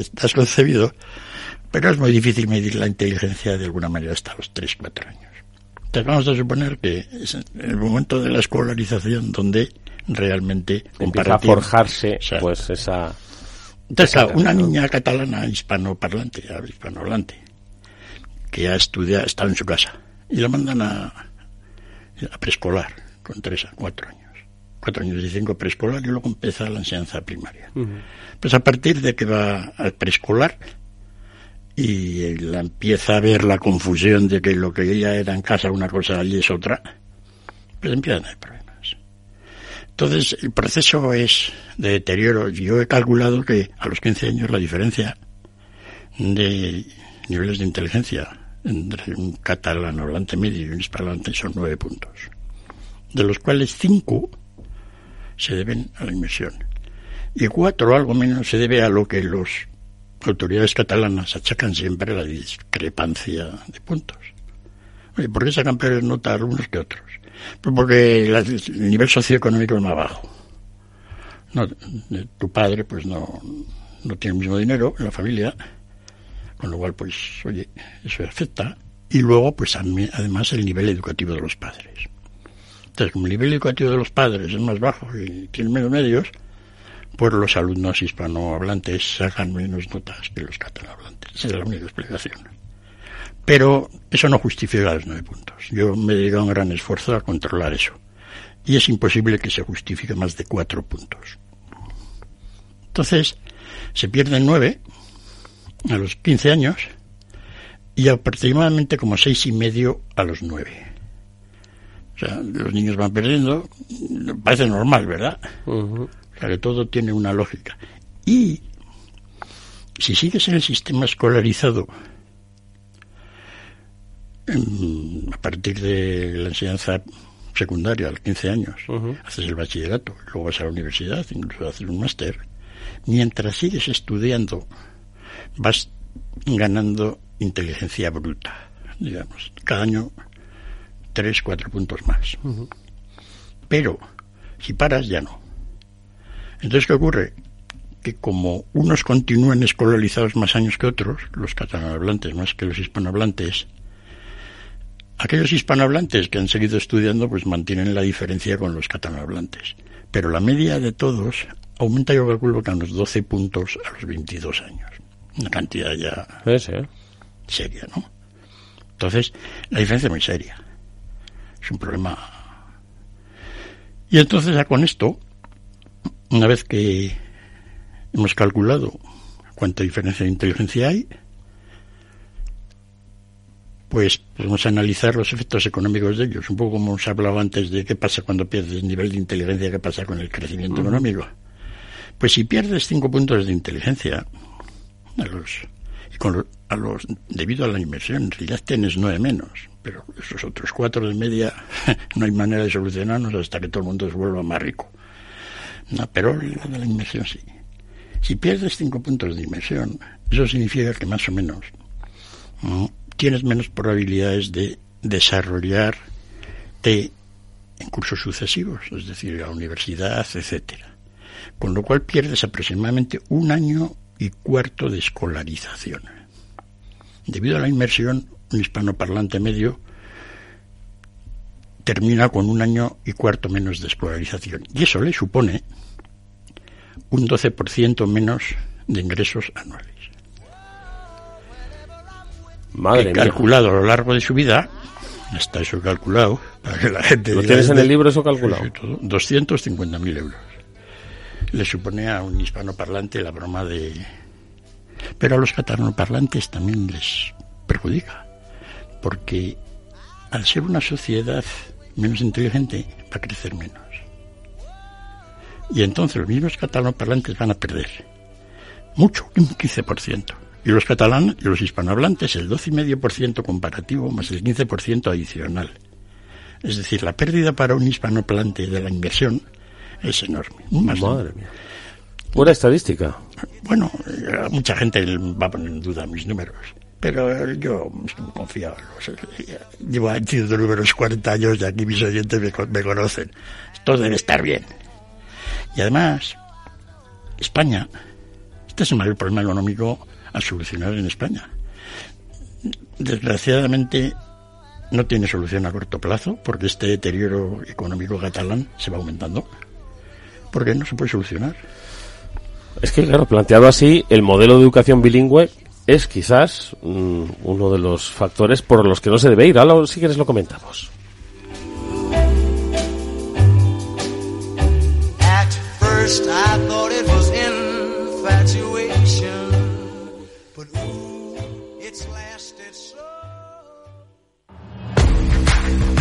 estás concebido, pero es muy difícil medir la inteligencia de alguna manera hasta los 3, 4 años. Entonces, vamos a suponer que es el momento de la escolarización donde realmente empieza a forjarse pues esa entonces una niña catalana hispanoparlante hispanohablante que ha estudiado está en su casa y la mandan a, a preescolar con tres a cuatro años cuatro años y cinco preescolar y luego empieza la enseñanza primaria. Pues a partir de que va al preescolar y la empieza a ver la confusión de que lo que ella era en casa una cosa allí es otra, pues empiezan a haber problemas. Entonces el proceso es de deterioro. Yo he calculado que a los 15 años la diferencia de niveles de inteligencia entre un catalán hablante medio y un hispanohablante son nueve puntos, de los cuales cinco se deben a la inmersión. Y cuatro, algo menos, se debe a lo que las autoridades catalanas achacan siempre la discrepancia de puntos. Oye, ¿por qué sacan peores notas algunos que otros? Pues porque el nivel socioeconómico es más bajo. No, tu padre, pues no, no tiene el mismo dinero en la familia, con lo cual, pues, oye, eso afecta. Y luego, pues, además, el nivel educativo de los padres. Entonces, como el nivel educativo de los padres es más bajo y tienen menos medios, pues los alumnos hispanohablantes sacan menos notas que los catalanohablantes. Esa es la única explicación. Pero eso no justifica los nueve puntos. Yo me he dedicado un gran esfuerzo a controlar eso. Y es imposible que se justifique más de cuatro puntos. Entonces, se pierden nueve a los 15 años y aproximadamente como seis y medio a los nueve. O sea, los niños van perdiendo, parece normal, ¿verdad? O sea, que todo tiene una lógica. Y si sigues en el sistema escolarizado, a partir de la enseñanza secundaria a los 15 años, haces el bachillerato, luego vas a la universidad, incluso haces un máster. Mientras sigues estudiando, vas ganando inteligencia bruta, digamos. Cada año tres, cuatro puntos más. Pero si paras ya no. Entonces, ¿qué ocurre? Que como unos continúan escolarizados más años que otros, los catalanohablantes más que los hispanohablantes, aquellos hispanohablantes que han seguido estudiando pues mantienen la diferencia con los catalanohablantes. Pero la media de todos aumenta, yo calculo, que a unos 12 puntos a los 22 años. Una cantidad ya seria, ¿no? Entonces, la diferencia es muy seria. Es un problema. Y entonces ya con esto, una vez que hemos calculado cuánta diferencia de inteligencia hay, pues podemos analizar los efectos económicos de ellos, un poco como hemos hablado antes de qué pasa cuando pierdes nivel de inteligencia, qué pasa con el crecimiento económico. Pues si pierdes cinco puntos de inteligencia, a los, y con a los, debido a la inversión, en realidad tienes nueve menos, pero esos otros cuatro de media no hay manera de solucionarnos hasta que todo el mundo se vuelva más rico. Pero la de la inversión sí. Si pierdes cinco puntos de inversión, eso significa que más o menos tienes menos probabilidades de desarrollarte en cursos sucesivos, es decir, la universidad, etcétera. Con lo cual pierdes aproximadamente un año y cuarto de escolarización. Debido a la inmersión, un hispanoparlante medio termina con un año y cuarto menos de escolarización. Y eso le supone un 12% menos de ingresos anuales. Madre He calculado a lo largo de su vida, está eso calculado, para que la gente... ¿Lo tienes en el libro eso calculado? 250.000 euros. Le supone a un hispanoparlante la broma de... Pero a los catalanoparlantes también les perjudica, porque al ser una sociedad menos inteligente, va a crecer menos. Y entonces los mismos catalanoparlantes van a perder mucho, un 15%. Y los catalanes y los hispanohablantes el 12,5% comparativo más el 15% adicional. Es decir, la pérdida para un hispanohablante de la inversión es enorme. Madre mía. Pura estadística. Bueno, eh, mucha gente va a poner en duda mis números. Pero yo confiado. Llevo haciendo números 40 años y aquí mis oyentes me, me conocen. Esto debe estar bien. Y además, España, este es el mayor problema económico a solucionar en España. Desgraciadamente no tiene solución a corto plazo porque este deterioro económico catalán se va aumentando. Porque no se puede solucionar. Es que, claro, planteado así, el modelo de educación bilingüe es quizás mm, uno de los factores por los que no se debe ir. Ahora, si quieres, lo comentamos.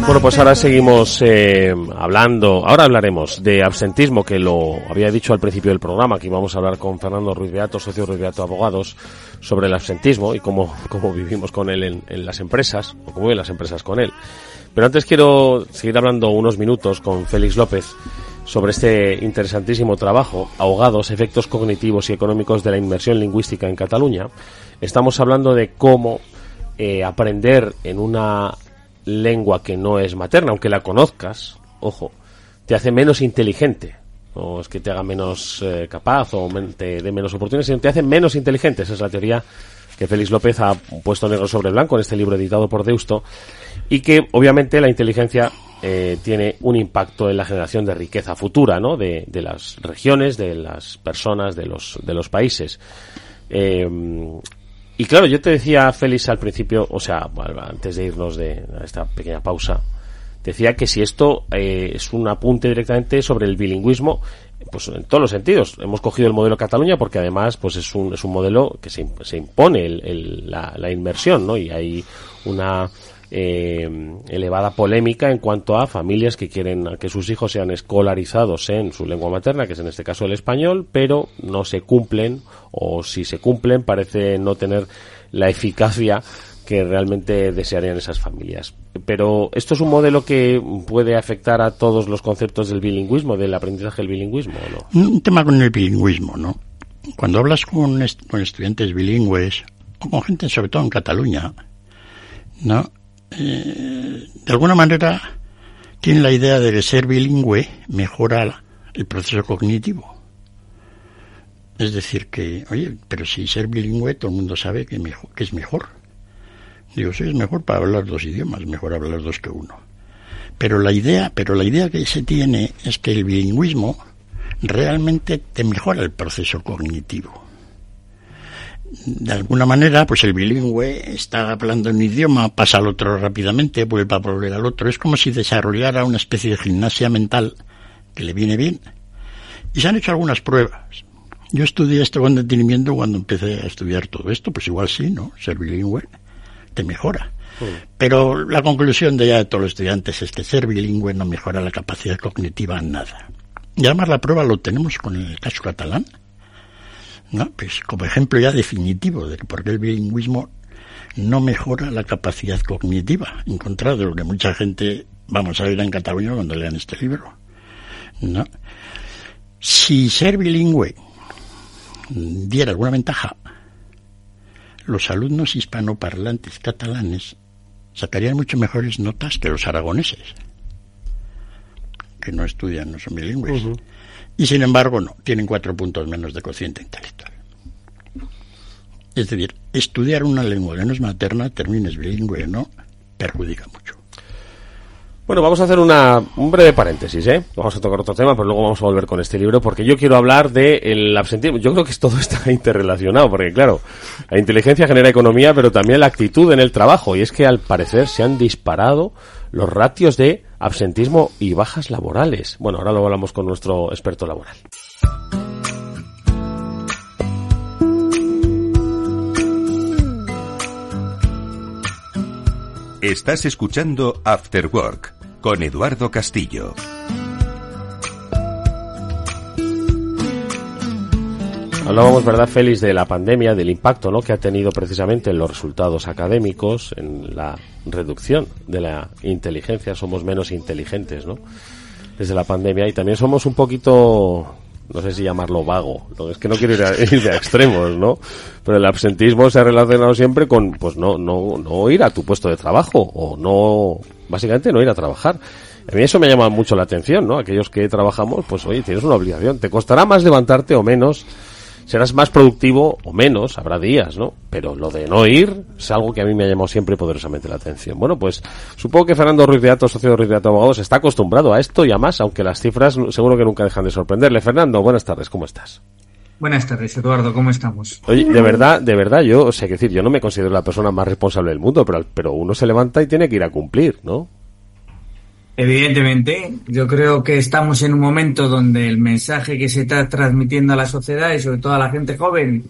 Bueno, pues ahora seguimos eh, hablando, ahora hablaremos de absentismo, que lo había dicho al principio del programa, que íbamos a hablar con Fernando Ruiz Beato, socio Ruiz Beato Abogados, sobre el absentismo y cómo, cómo vivimos con él en, en las empresas, o cómo viven las empresas con él. Pero antes quiero seguir hablando unos minutos con Félix López sobre este interesantísimo trabajo, Ahogados, efectos cognitivos y económicos de la inmersión lingüística en Cataluña. Estamos hablando de cómo eh, aprender en una lengua que no es materna, aunque la conozcas, ojo, te hace menos inteligente. No es que te haga menos eh, capaz o te dé menos oportunidades, sino te hace menos inteligente. Esa es la teoría que Félix López ha puesto negro sobre blanco en este libro editado por Deusto. Y que, obviamente, la inteligencia eh, tiene un impacto en la generación de riqueza futura, ¿no? De, de las regiones, de las personas, de los, de los países. Eh, y claro, yo te decía, Félix, al principio, o sea, antes de irnos de esta pequeña pausa, decía que si esto eh, es un apunte directamente sobre el bilingüismo, pues en todos los sentidos. Hemos cogido el modelo Cataluña porque además pues es un, es un modelo que se, se impone el- la, la inmersión, ¿no? Y hay una eh, elevada polémica en cuanto a familias que quieren que sus hijos sean escolarizados en su lengua materna, que es en este caso el español, pero no se cumplen o si se cumplen parece no tener la eficacia que realmente desearían esas familias. Pero esto es un modelo que puede afectar a todos los conceptos del bilingüismo, del aprendizaje del bilingüismo, ¿o no? Un tema con el bilingüismo, ¿no? Cuando hablas con, con estudiantes bilingües, o con gente sobre todo en Cataluña, ¿no? Eh, de alguna manera tienen la idea de que ser bilingüe mejora el proceso cognitivo. Es decir, que, oye, pero si ser bilingüe todo el mundo sabe que es mejor. Digo, sí, es mejor para hablar dos idiomas, mejor hablar dos que uno. Pero la idea, pero la idea que se tiene es que el bilingüismo realmente te mejora el proceso cognitivo. De alguna manera, pues el bilingüe está hablando un idioma, pasa al otro rápidamente, vuelve a volver al otro. Es como si desarrollara una especie de gimnasia mental que le viene bien. Y se han hecho algunas pruebas. Yo estudié esto con detenimiento cuando empecé a estudiar todo esto, pues igual sí, ¿no? Ser bilingüe te mejora. Pero la conclusión de ya de todos los estudiantes es que ser bilingüe no mejora la capacidad cognitiva en nada. Y además la prueba lo tenemos con el caso catalán, ¿no? Pues como ejemplo ya definitivo de por qué el bilingüismo no mejora la capacidad cognitiva, en contra de lo que mucha gente vamos a ver en Cataluña cuando lean este libro. ¿no? Si ser bilingüe diera alguna ventaja, los alumnos hispanoparlantes catalanes sacarían mucho mejores notas que los aragoneses, que no estudian, no son bilingües. Y sin embargo, no, tienen cuatro puntos menos de cociente intelectual. Es decir, estudiar una lengua que no es materna, termines bilingüe o no, perjudica mucho. Bueno, vamos a hacer una, un breve paréntesis, ¿eh? Vamos a tocar otro tema, pero luego vamos a volver con este libro, porque yo quiero hablar del absentismo. Yo creo que todo está interrelacionado, porque claro, la inteligencia genera economía, pero también la actitud en el trabajo, y es que al parecer se han disparado los ratios de absentismo y bajas laborales. Bueno, ahora lo hablamos con nuestro experto laboral. Estás escuchando After Work con Eduardo Castillo. Hablábamos, ¿verdad, Félix, de la pandemia, del impacto ¿no? que ha tenido precisamente en los resultados académicos, en la reducción de la inteligencia. Somos menos inteligentes, ¿no? Desde la pandemia. Y también somos un poquito, no sé si llamarlo vago. ¿no? Es que no quiero ir, a, ir de extremos, ¿no? Pero el absentismo se ha relacionado siempre con, pues no, no, no ir a tu puesto de trabajo o no, básicamente no ir a trabajar. A mí eso me llama mucho la atención, ¿no? Aquellos que trabajamos, pues oye, tienes una obligación. Te costará más levantarte o menos serás más productivo o menos, habrá días, ¿no? Pero lo de no ir es algo que a mí me ha llamado siempre poderosamente la atención. Bueno, pues supongo que Fernando Ruiz de Ato, socio de Ruiz de Ato Abogados, está acostumbrado a esto y a más, aunque las cifras seguro que nunca dejan de sorprenderle. Fernando, buenas tardes, ¿cómo estás? Buenas tardes, Eduardo, ¿cómo estamos? Oye, de verdad, de verdad, yo, o sea, que decir, yo no me considero la persona más responsable del mundo, pero, pero uno se levanta y tiene que ir a cumplir, ¿no? Evidentemente, yo creo que estamos en un momento donde el mensaje que se está transmitiendo a la sociedad y sobre todo a la gente joven,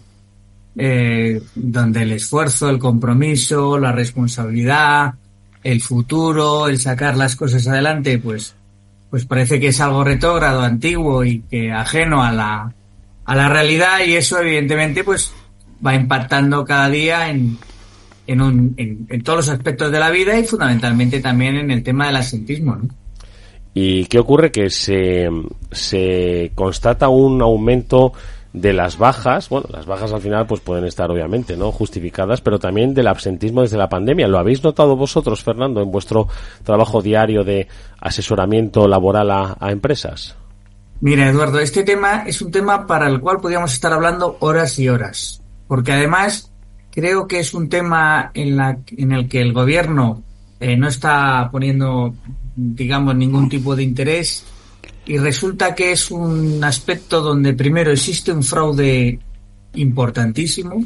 eh, donde el esfuerzo, el compromiso, la responsabilidad, el futuro, el sacar las cosas adelante, pues, pues parece que es algo retrógrado, antiguo y que ajeno a la, a la realidad y eso evidentemente pues va impactando cada día en, en, un, en, en, todos los aspectos de la vida y fundamentalmente también en el tema del asentismo. ¿no? ¿Y qué ocurre? Que se, se constata un aumento de las bajas, bueno, las bajas al final pues pueden estar obviamente, ¿no? justificadas, pero también del absentismo desde la pandemia. ¿Lo habéis notado vosotros, Fernando, en vuestro trabajo diario de asesoramiento laboral a, a empresas? Mira, Eduardo, este tema es un tema para el cual podríamos estar hablando horas y horas, porque además creo que es un tema en, el que el gobierno eh, no está poniendo, digamos, ningún tipo de interés. Y resulta que es un aspecto donde primero existe un fraude importantísimo,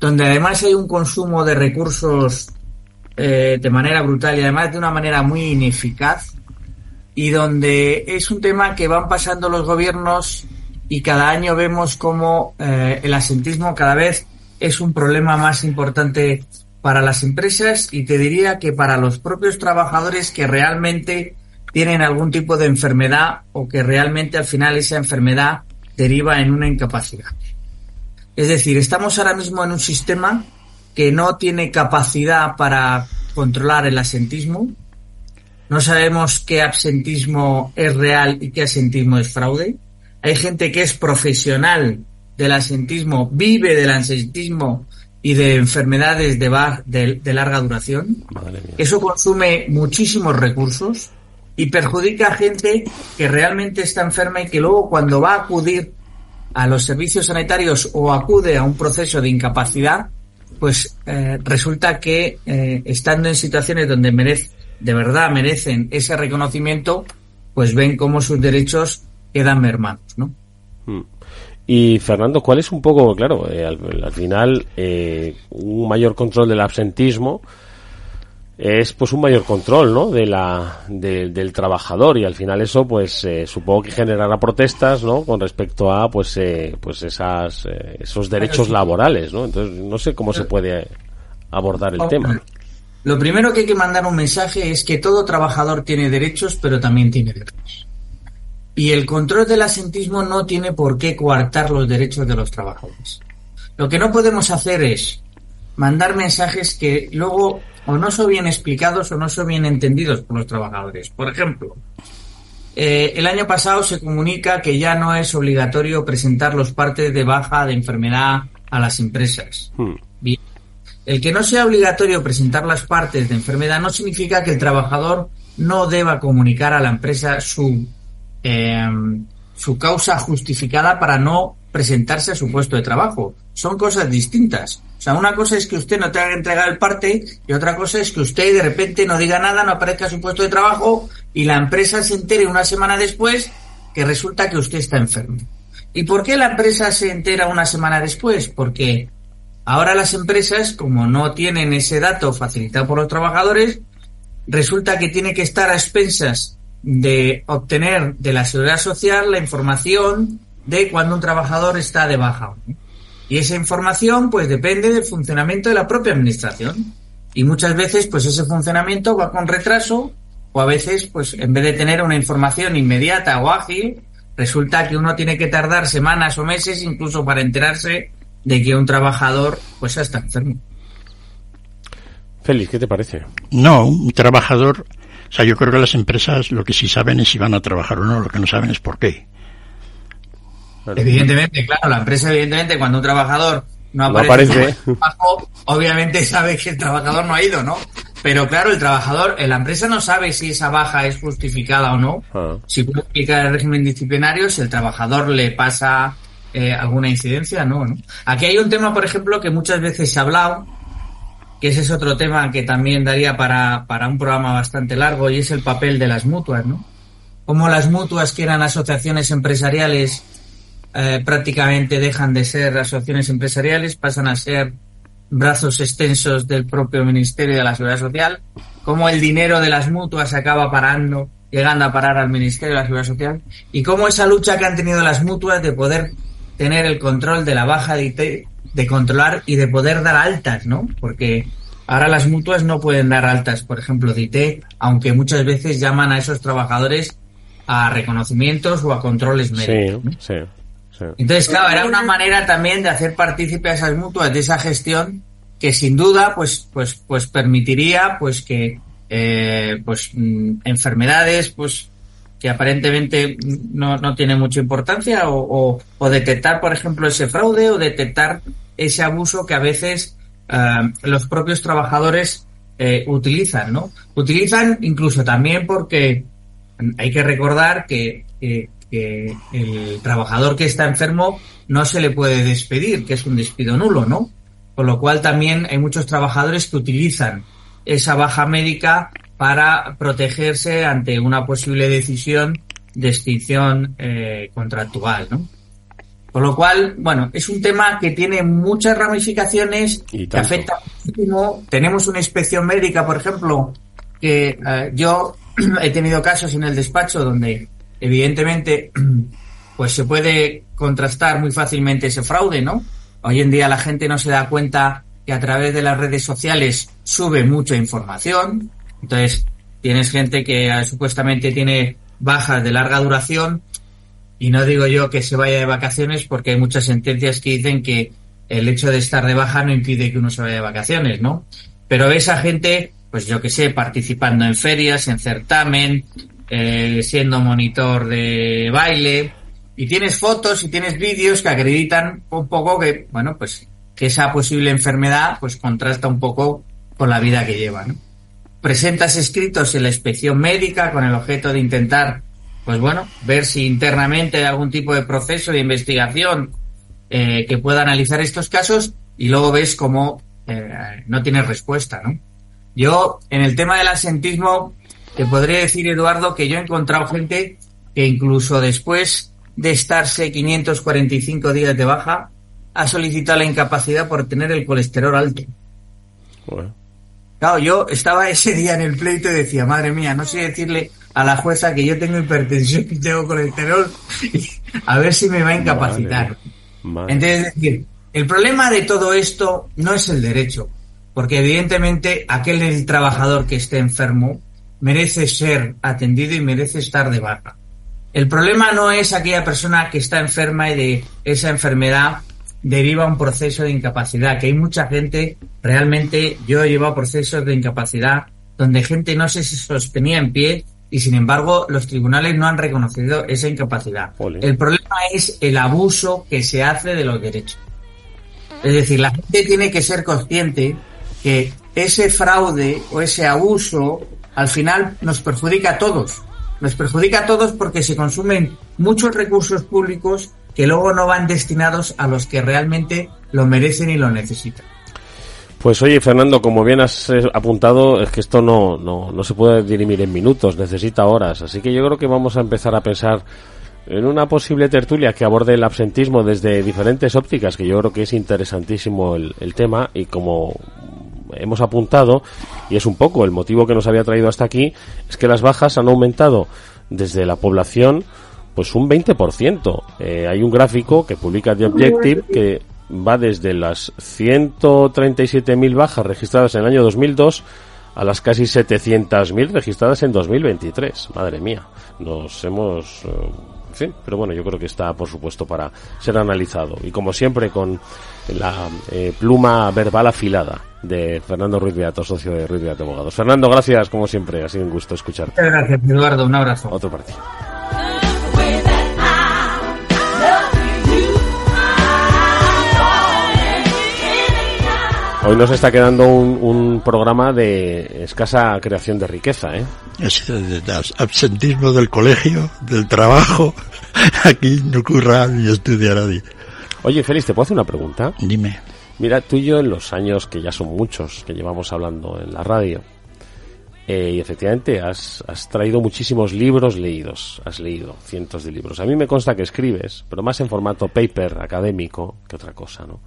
donde además hay un consumo de recursos eh, de manera brutal y además de una manera muy ineficaz y donde es un tema que van pasando los gobiernos y cada año vemos como eh, el asentismo cada vez es un problema más importante para las empresas y te diría que para los propios trabajadores que realmente tienen algún tipo de enfermedad o que realmente al final esa enfermedad deriva en una incapacidad. Es decir, estamos ahora mismo en un sistema que no tiene capacidad para controlar el asentismo. No sabemos qué absentismo es real y qué asentismo es fraude. Hay gente que es profesional del asentismo, vive del asentismo y de enfermedades de, bar, de, de larga duración. Eso consume muchísimos recursos y perjudica a gente que realmente está enferma y que luego cuando va a acudir a los servicios sanitarios o acude a un proceso de incapacidad, pues eh, resulta que eh, estando en situaciones donde merece, de verdad merecen ese reconocimiento, pues ven cómo sus derechos quedan mermados, ¿no? Mm. Y Fernando, ¿cuál es un poco, claro, eh, al, al, final, eh, un mayor control del absentismo? es pues un mayor control ¿no? de la, de, del trabajador y al final eso pues eh, supongo que generará protestas ¿no? con respecto a pues eh, pues esas eh, esos derechos laborales ¿no? entonces no sé cómo se puede abordar el tema lo primero que hay que mandar un mensaje es que todo trabajador tiene derechos pero también tiene derechos y el control del asentismo no tiene por qué coartar los derechos de los trabajadores lo que no podemos hacer es mandar mensajes que luego o no son bien explicados o no son bien entendidos por los trabajadores. Por ejemplo, eh, el año pasado se comunica que ya no es obligatorio presentar los partes de baja de enfermedad a las empresas. Hmm. Bien. El que no sea obligatorio presentar las partes de enfermedad no significa que el trabajador no deba comunicar a la empresa su, eh, su causa justificada para no presentarse a su puesto de trabajo. Son cosas distintas. O sea, una cosa es que usted no tenga que entregar el parte y otra cosa es que usted de repente no diga nada, no aparezca a su puesto de trabajo y la empresa se entere una semana después que resulta que usted está enfermo. ¿Y por qué la empresa se entera una semana después? Porque ahora las empresas, como no tienen ese dato facilitado por los trabajadores, resulta que tiene que estar a expensas de obtener de la seguridad social la información de cuando un trabajador está de baja. Y esa información pues depende del funcionamiento de la propia administración. Y muchas veces pues ese funcionamiento va con retraso o a veces pues en vez de tener una información inmediata o ágil, resulta que uno tiene que tardar semanas o meses incluso para enterarse de que un trabajador pues está enfermo. Félix, ¿qué te parece? No, un trabajador, o sea, yo creo que las empresas lo que sí saben es si van a trabajar o no, lo que no saben es por qué. Evidentemente, claro, la empresa, evidentemente, cuando un trabajador no aparece, Trabajo, obviamente sabe que el trabajador no ha ido, ¿no? Pero claro, el trabajador, la empresa no sabe si esa baja es justificada o no. Ah. Si puede aplicar el régimen disciplinario, si el trabajador le pasa eh, alguna incidencia, no, ¿no? Aquí hay un tema, por ejemplo, que muchas veces se ha hablado, que ese es otro tema que también daría para, para un programa bastante largo, y es el papel de las mutuas, ¿no? Como las mutuas, que eran asociaciones empresariales, eh, prácticamente dejan de ser asociaciones empresariales, pasan a ser brazos extensos del propio Ministerio de la Seguridad Social, cómo el dinero de las mutuas acaba parando, llegando a parar al Ministerio de la Seguridad Social, y cómo esa lucha que han tenido las mutuas de poder tener el control de la baja de IT, de controlar y de poder dar altas, ¿no? Porque ahora las mutuas no pueden dar altas, por ejemplo, de IT, aunque muchas veces llaman a esos trabajadores a reconocimientos o a controles médicos. Sí, sí. Entonces, claro, era una manera también de hacer partícipe a esas mutuas de esa gestión que sin duda, pues, pues, pues permitiría, pues que, eh, pues, mm, enfermedades, pues, que aparentemente no, no tienen mucha importancia o, o, detectar, por ejemplo, ese fraude o detectar ese abuso que a veces uh, los propios trabajadores eh, utilizan, ¿no? Utilizan incluso también porque hay que recordar que eh, que el trabajador que está enfermo no se le puede despedir, que es un despido nulo, ¿no? Con lo cual también hay muchos trabajadores que utilizan esa baja médica para protegerse ante una posible decisión de extinción eh, contractual, ¿no? Con lo cual, bueno, es un tema que tiene muchas ramificaciones Y que afecta muchísimo. Tenemos una inspección médica, por ejemplo, que eh, yo he tenido casos en el despacho donde evidentemente pues se puede contrastar muy fácilmente ese fraude, ¿no? Hoy en día la gente no se da cuenta que a través de las redes sociales sube mucha información. Entonces, tienes gente que eh, supuestamente tiene bajas de larga duración y no digo yo que se vaya de vacaciones porque hay muchas sentencias que dicen que el hecho de estar de baja no impide que uno se vaya de vacaciones, ¿no? Pero ves a gente, pues yo que sé, participando en ferias, en certamen, eh, siendo monitor de baile, y tienes fotos y tienes vídeos que acreditan un poco que, bueno, pues que esa posible enfermedad pues contrasta un poco con la vida que lleva, ¿no? Presentas escritos en la inspección médica con el objeto de intentar, pues bueno, ver si internamente hay algún tipo de proceso de investigación eh, que pueda analizar estos casos y luego ves cómo eh, no tienes respuesta, ¿no? Yo, en el tema del asentismo, te podría decir, Eduardo, que yo he encontrado gente que incluso después de estarse 545 días de baja, ha solicitado la incapacidad por tener el colesterol alto. Bueno. Claro, yo estaba ese día en el pleito y decía, madre mía, no sé decirle a la jueza que yo tengo hipertensión y tengo colesterol, a ver si me va a incapacitar. Madre. Entonces, es decir, el problema de todo esto no es el derecho, porque evidentemente aquel el trabajador que esté enfermo merece ser atendido y merece estar de baja. El problema no es aquella persona que está enferma y de esa enfermedad deriva un proceso de incapacidad, que hay mucha gente, realmente yo he llevado procesos de incapacidad donde gente no se sostenía en pie y sin embargo los tribunales no han reconocido esa incapacidad. Ole. El problema es el abuso que se hace de los derechos. Es decir, la gente tiene que ser consciente que ese fraude o ese abuso al final nos perjudica a todos. Nos perjudica a todos porque se consumen muchos recursos públicos que luego no van destinados a los que realmente lo merecen y lo necesitan. Pues oye, Fernando, como bien has eh, apuntado, es que esto no, no, no se puede dirimir en minutos, necesita horas. Así que yo creo que vamos a empezar a pensar en una posible tertulia que aborde el absentismo desde diferentes ópticas, que yo creo que es interesantísimo el, el tema y como hemos apuntado, y es un poco el motivo que nos había traído hasta aquí, es que las bajas han aumentado desde la población pues un 20%. Eh, hay un gráfico que publica The Objective que va desde las 137.000 bajas registradas en el año 2002 a las casi 700.000 registradas en 2023. Madre mía, nos hemos... eh, en fin, pero bueno, yo creo que está, por supuesto, para ser analizado. Y como siempre, con la eh, pluma verbal afilada de Fernando Ruiz Beato, socio de Ruiz Beato Abogados. Fernando, gracias, como siempre. Ha sido un gusto escucharte. Muchas gracias, Eduardo. Un abrazo. Otro partido. Hoy nos está quedando un, un programa de escasa creación de riqueza, ¿eh? De absentismo del colegio, del trabajo. Aquí no ocurra ni estudia nadie. Oye, Félix, ¿te puedo hacer una pregunta? Dime. Mira, tú y yo en los años que ya son muchos que llevamos hablando en la radio, eh, y efectivamente has, has traído muchísimos libros leídos, has leído cientos de libros. A mí me consta que escribes, pero más en formato paper académico que otra cosa, ¿no?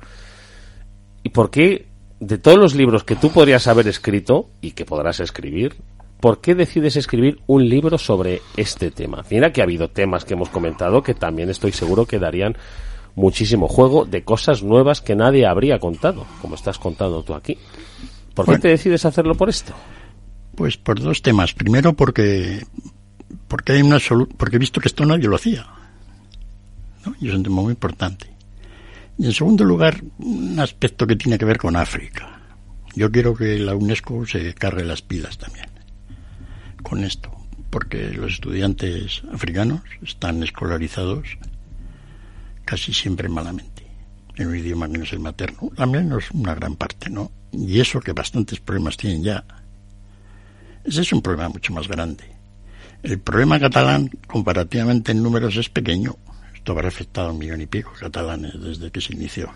¿Y por qué, de todos los libros que tú podrías haber escrito y que podrás escribir, ¿por qué decides escribir un libro sobre este tema? Mira que ha habido temas que hemos comentado que también estoy seguro que darían muchísimo juego de cosas nuevas que nadie habría contado, como estás contando tú aquí. ¿Por qué te decides hacerlo por esto? Pues por dos temas. Primero porque porque hay una porque he visto que esto nadie lo hacía. ¿no? Y es un tema muy importante. Y en segundo lugar, un aspecto que tiene que ver con África. Yo quiero que la UNESCO se cargue las pilas también con esto, porque los estudiantes africanos están escolarizados casi siempre malamente, en un idioma que no es el materno, al menos una gran parte, ¿no? Y eso que bastantes problemas tienen ya. Ese es un problema mucho más grande. El problema catalán, comparativamente en números, es pequeño. Esto habrá afectado a un millón y pico catalanes desde que se inició.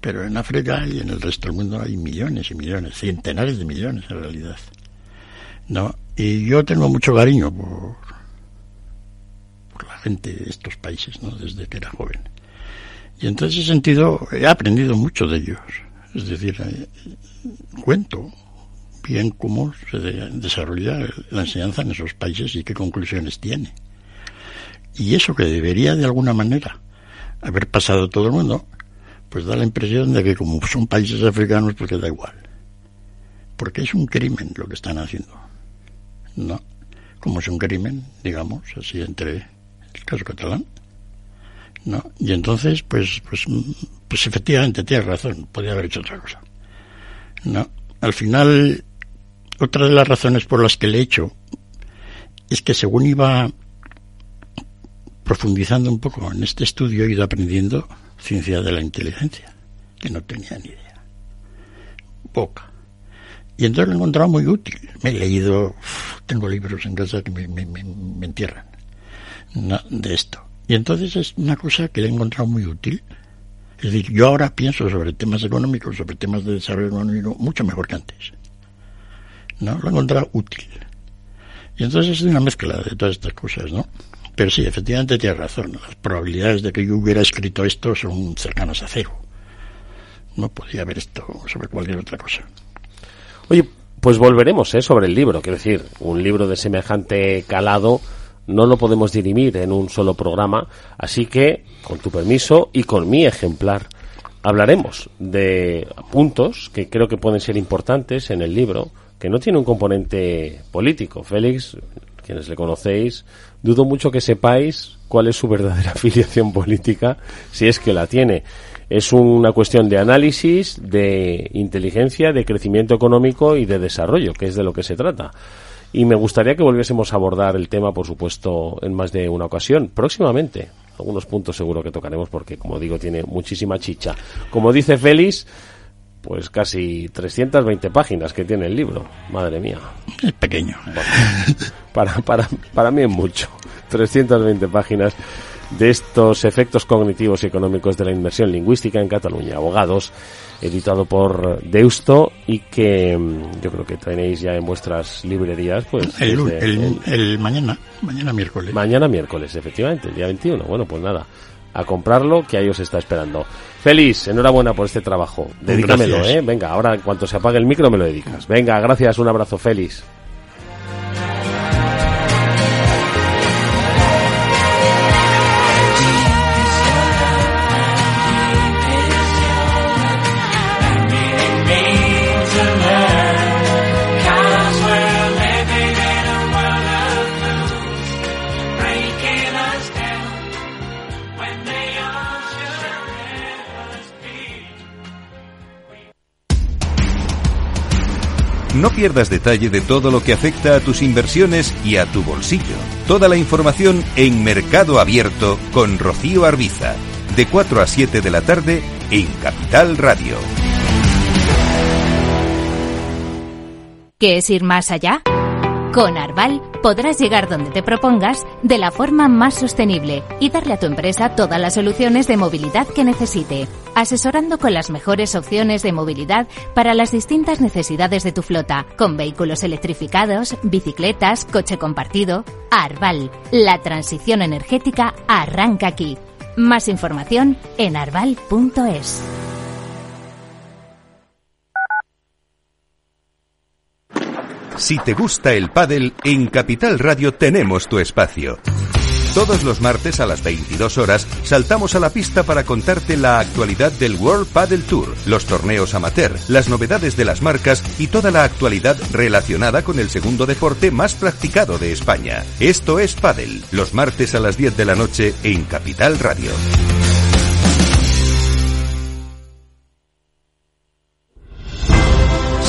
Pero en África y en el resto del mundo hay millones y millones, centenares de millones en realidad. ¿No? Y yo tengo mucho cariño por, por la gente de estos países, ¿no? Desde que era joven. Y en ese sentido he aprendido mucho de ellos. Es decir, eh, cuento bien cómo se desarrolla la enseñanza en esos países y qué conclusiones tiene. Y eso que debería de alguna manera haber pasado todo el mundo, pues da la impresión de que como son países africanos, pues da igual. Porque es un crimen lo que están haciendo. No, como es un crimen, digamos, así entre el caso catalán. No, y entonces, pues, pues, pues efectivamente tiene razón, podría haber hecho otra cosa. No, al final otra de las razones por las que le he hecho es que según iba profundizando un poco en este estudio, he ido aprendiendo ciencia de la inteligencia, que no tenía ni idea. Poca. Y entonces lo he encontrado muy útil. Me he leído, tengo libros en casa que me, me, entierran de esto. Y entonces es una cosa que le he encontrado muy útil. Es decir, yo ahora pienso sobre temas económicos, sobre temas de desarrollo económico, mucho mejor que antes. ¿no? Lo he encontrado útil. Y entonces es una mezcla de todas estas cosas, ¿no? Pero sí, efectivamente tiene razón. Las probabilidades de que yo hubiera escrito esto son cercanas a cero. No podía haber esto sobre cualquier otra cosa. Oye, pues volveremos ¿eh? sobre el libro. Quiero decir, un libro de semejante calado no lo podemos dirimir en un solo programa. Así que, con tu permiso y con mi ejemplar, hablaremos de puntos que creo que pueden ser importantes en el libro que no tiene un componente político. Félix, quienes le conocéis, dudo mucho que sepáis cuál es su verdadera afiliación política, si es que la tiene. Es una cuestión de análisis, de inteligencia, de crecimiento económico y de desarrollo, que es de lo que se trata. Y me gustaría que volviésemos a abordar el tema, por supuesto, en más de una ocasión, próximamente. Algunos puntos seguro que tocaremos porque, como digo, tiene muchísima chicha. Como dice Félix, pues casi 320 páginas que tiene el libro. Madre mía. Es pequeño. para, para, para mí es mucho. 320 páginas de estos efectos cognitivos y económicos de la inmersión lingüística en Cataluña. Abogados, editado por Deusto y que mm, yo creo que tenéis ya en vuestras librerías. pues el, el, el, mañana, mañana miércoles. Mañana miércoles, efectivamente, el día 21. Bueno, pues nada a comprarlo, que ahí os está esperando. Feliz, enhorabuena por este trabajo. Dedícamelo, ¿eh? Venga, ahora en cuanto se apague el micro me lo dedicas. Venga, gracias, un abrazo, Félix. No pierdas detalle de todo lo que afecta a tus inversiones y a tu bolsillo. Toda la información en Mercado Abierto con Rocío Arbiza, de 4 a 7 de la tarde en Capital Radio. ¿Qué es ir más allá? Con Arval podrás llegar donde te propongas de la forma más sostenible y darle a tu empresa todas las soluciones de movilidad que necesite, asesorando con las mejores opciones de movilidad para las distintas necesidades de tu flota, con vehículos electrificados, bicicletas, coche compartido. Arval, la transición energética arranca aquí. Más información en arval.es. Si te gusta el pádel, en Capital Radio tenemos tu espacio. Todos los martes a las 22 horas saltamos a la pista para contarte la actualidad del World Paddle Tour, los torneos amateur, las novedades de las marcas y toda la actualidad relacionada con el segundo deporte más practicado de España. Esto es Paddle, los martes a las 10 de la noche en Capital Radio.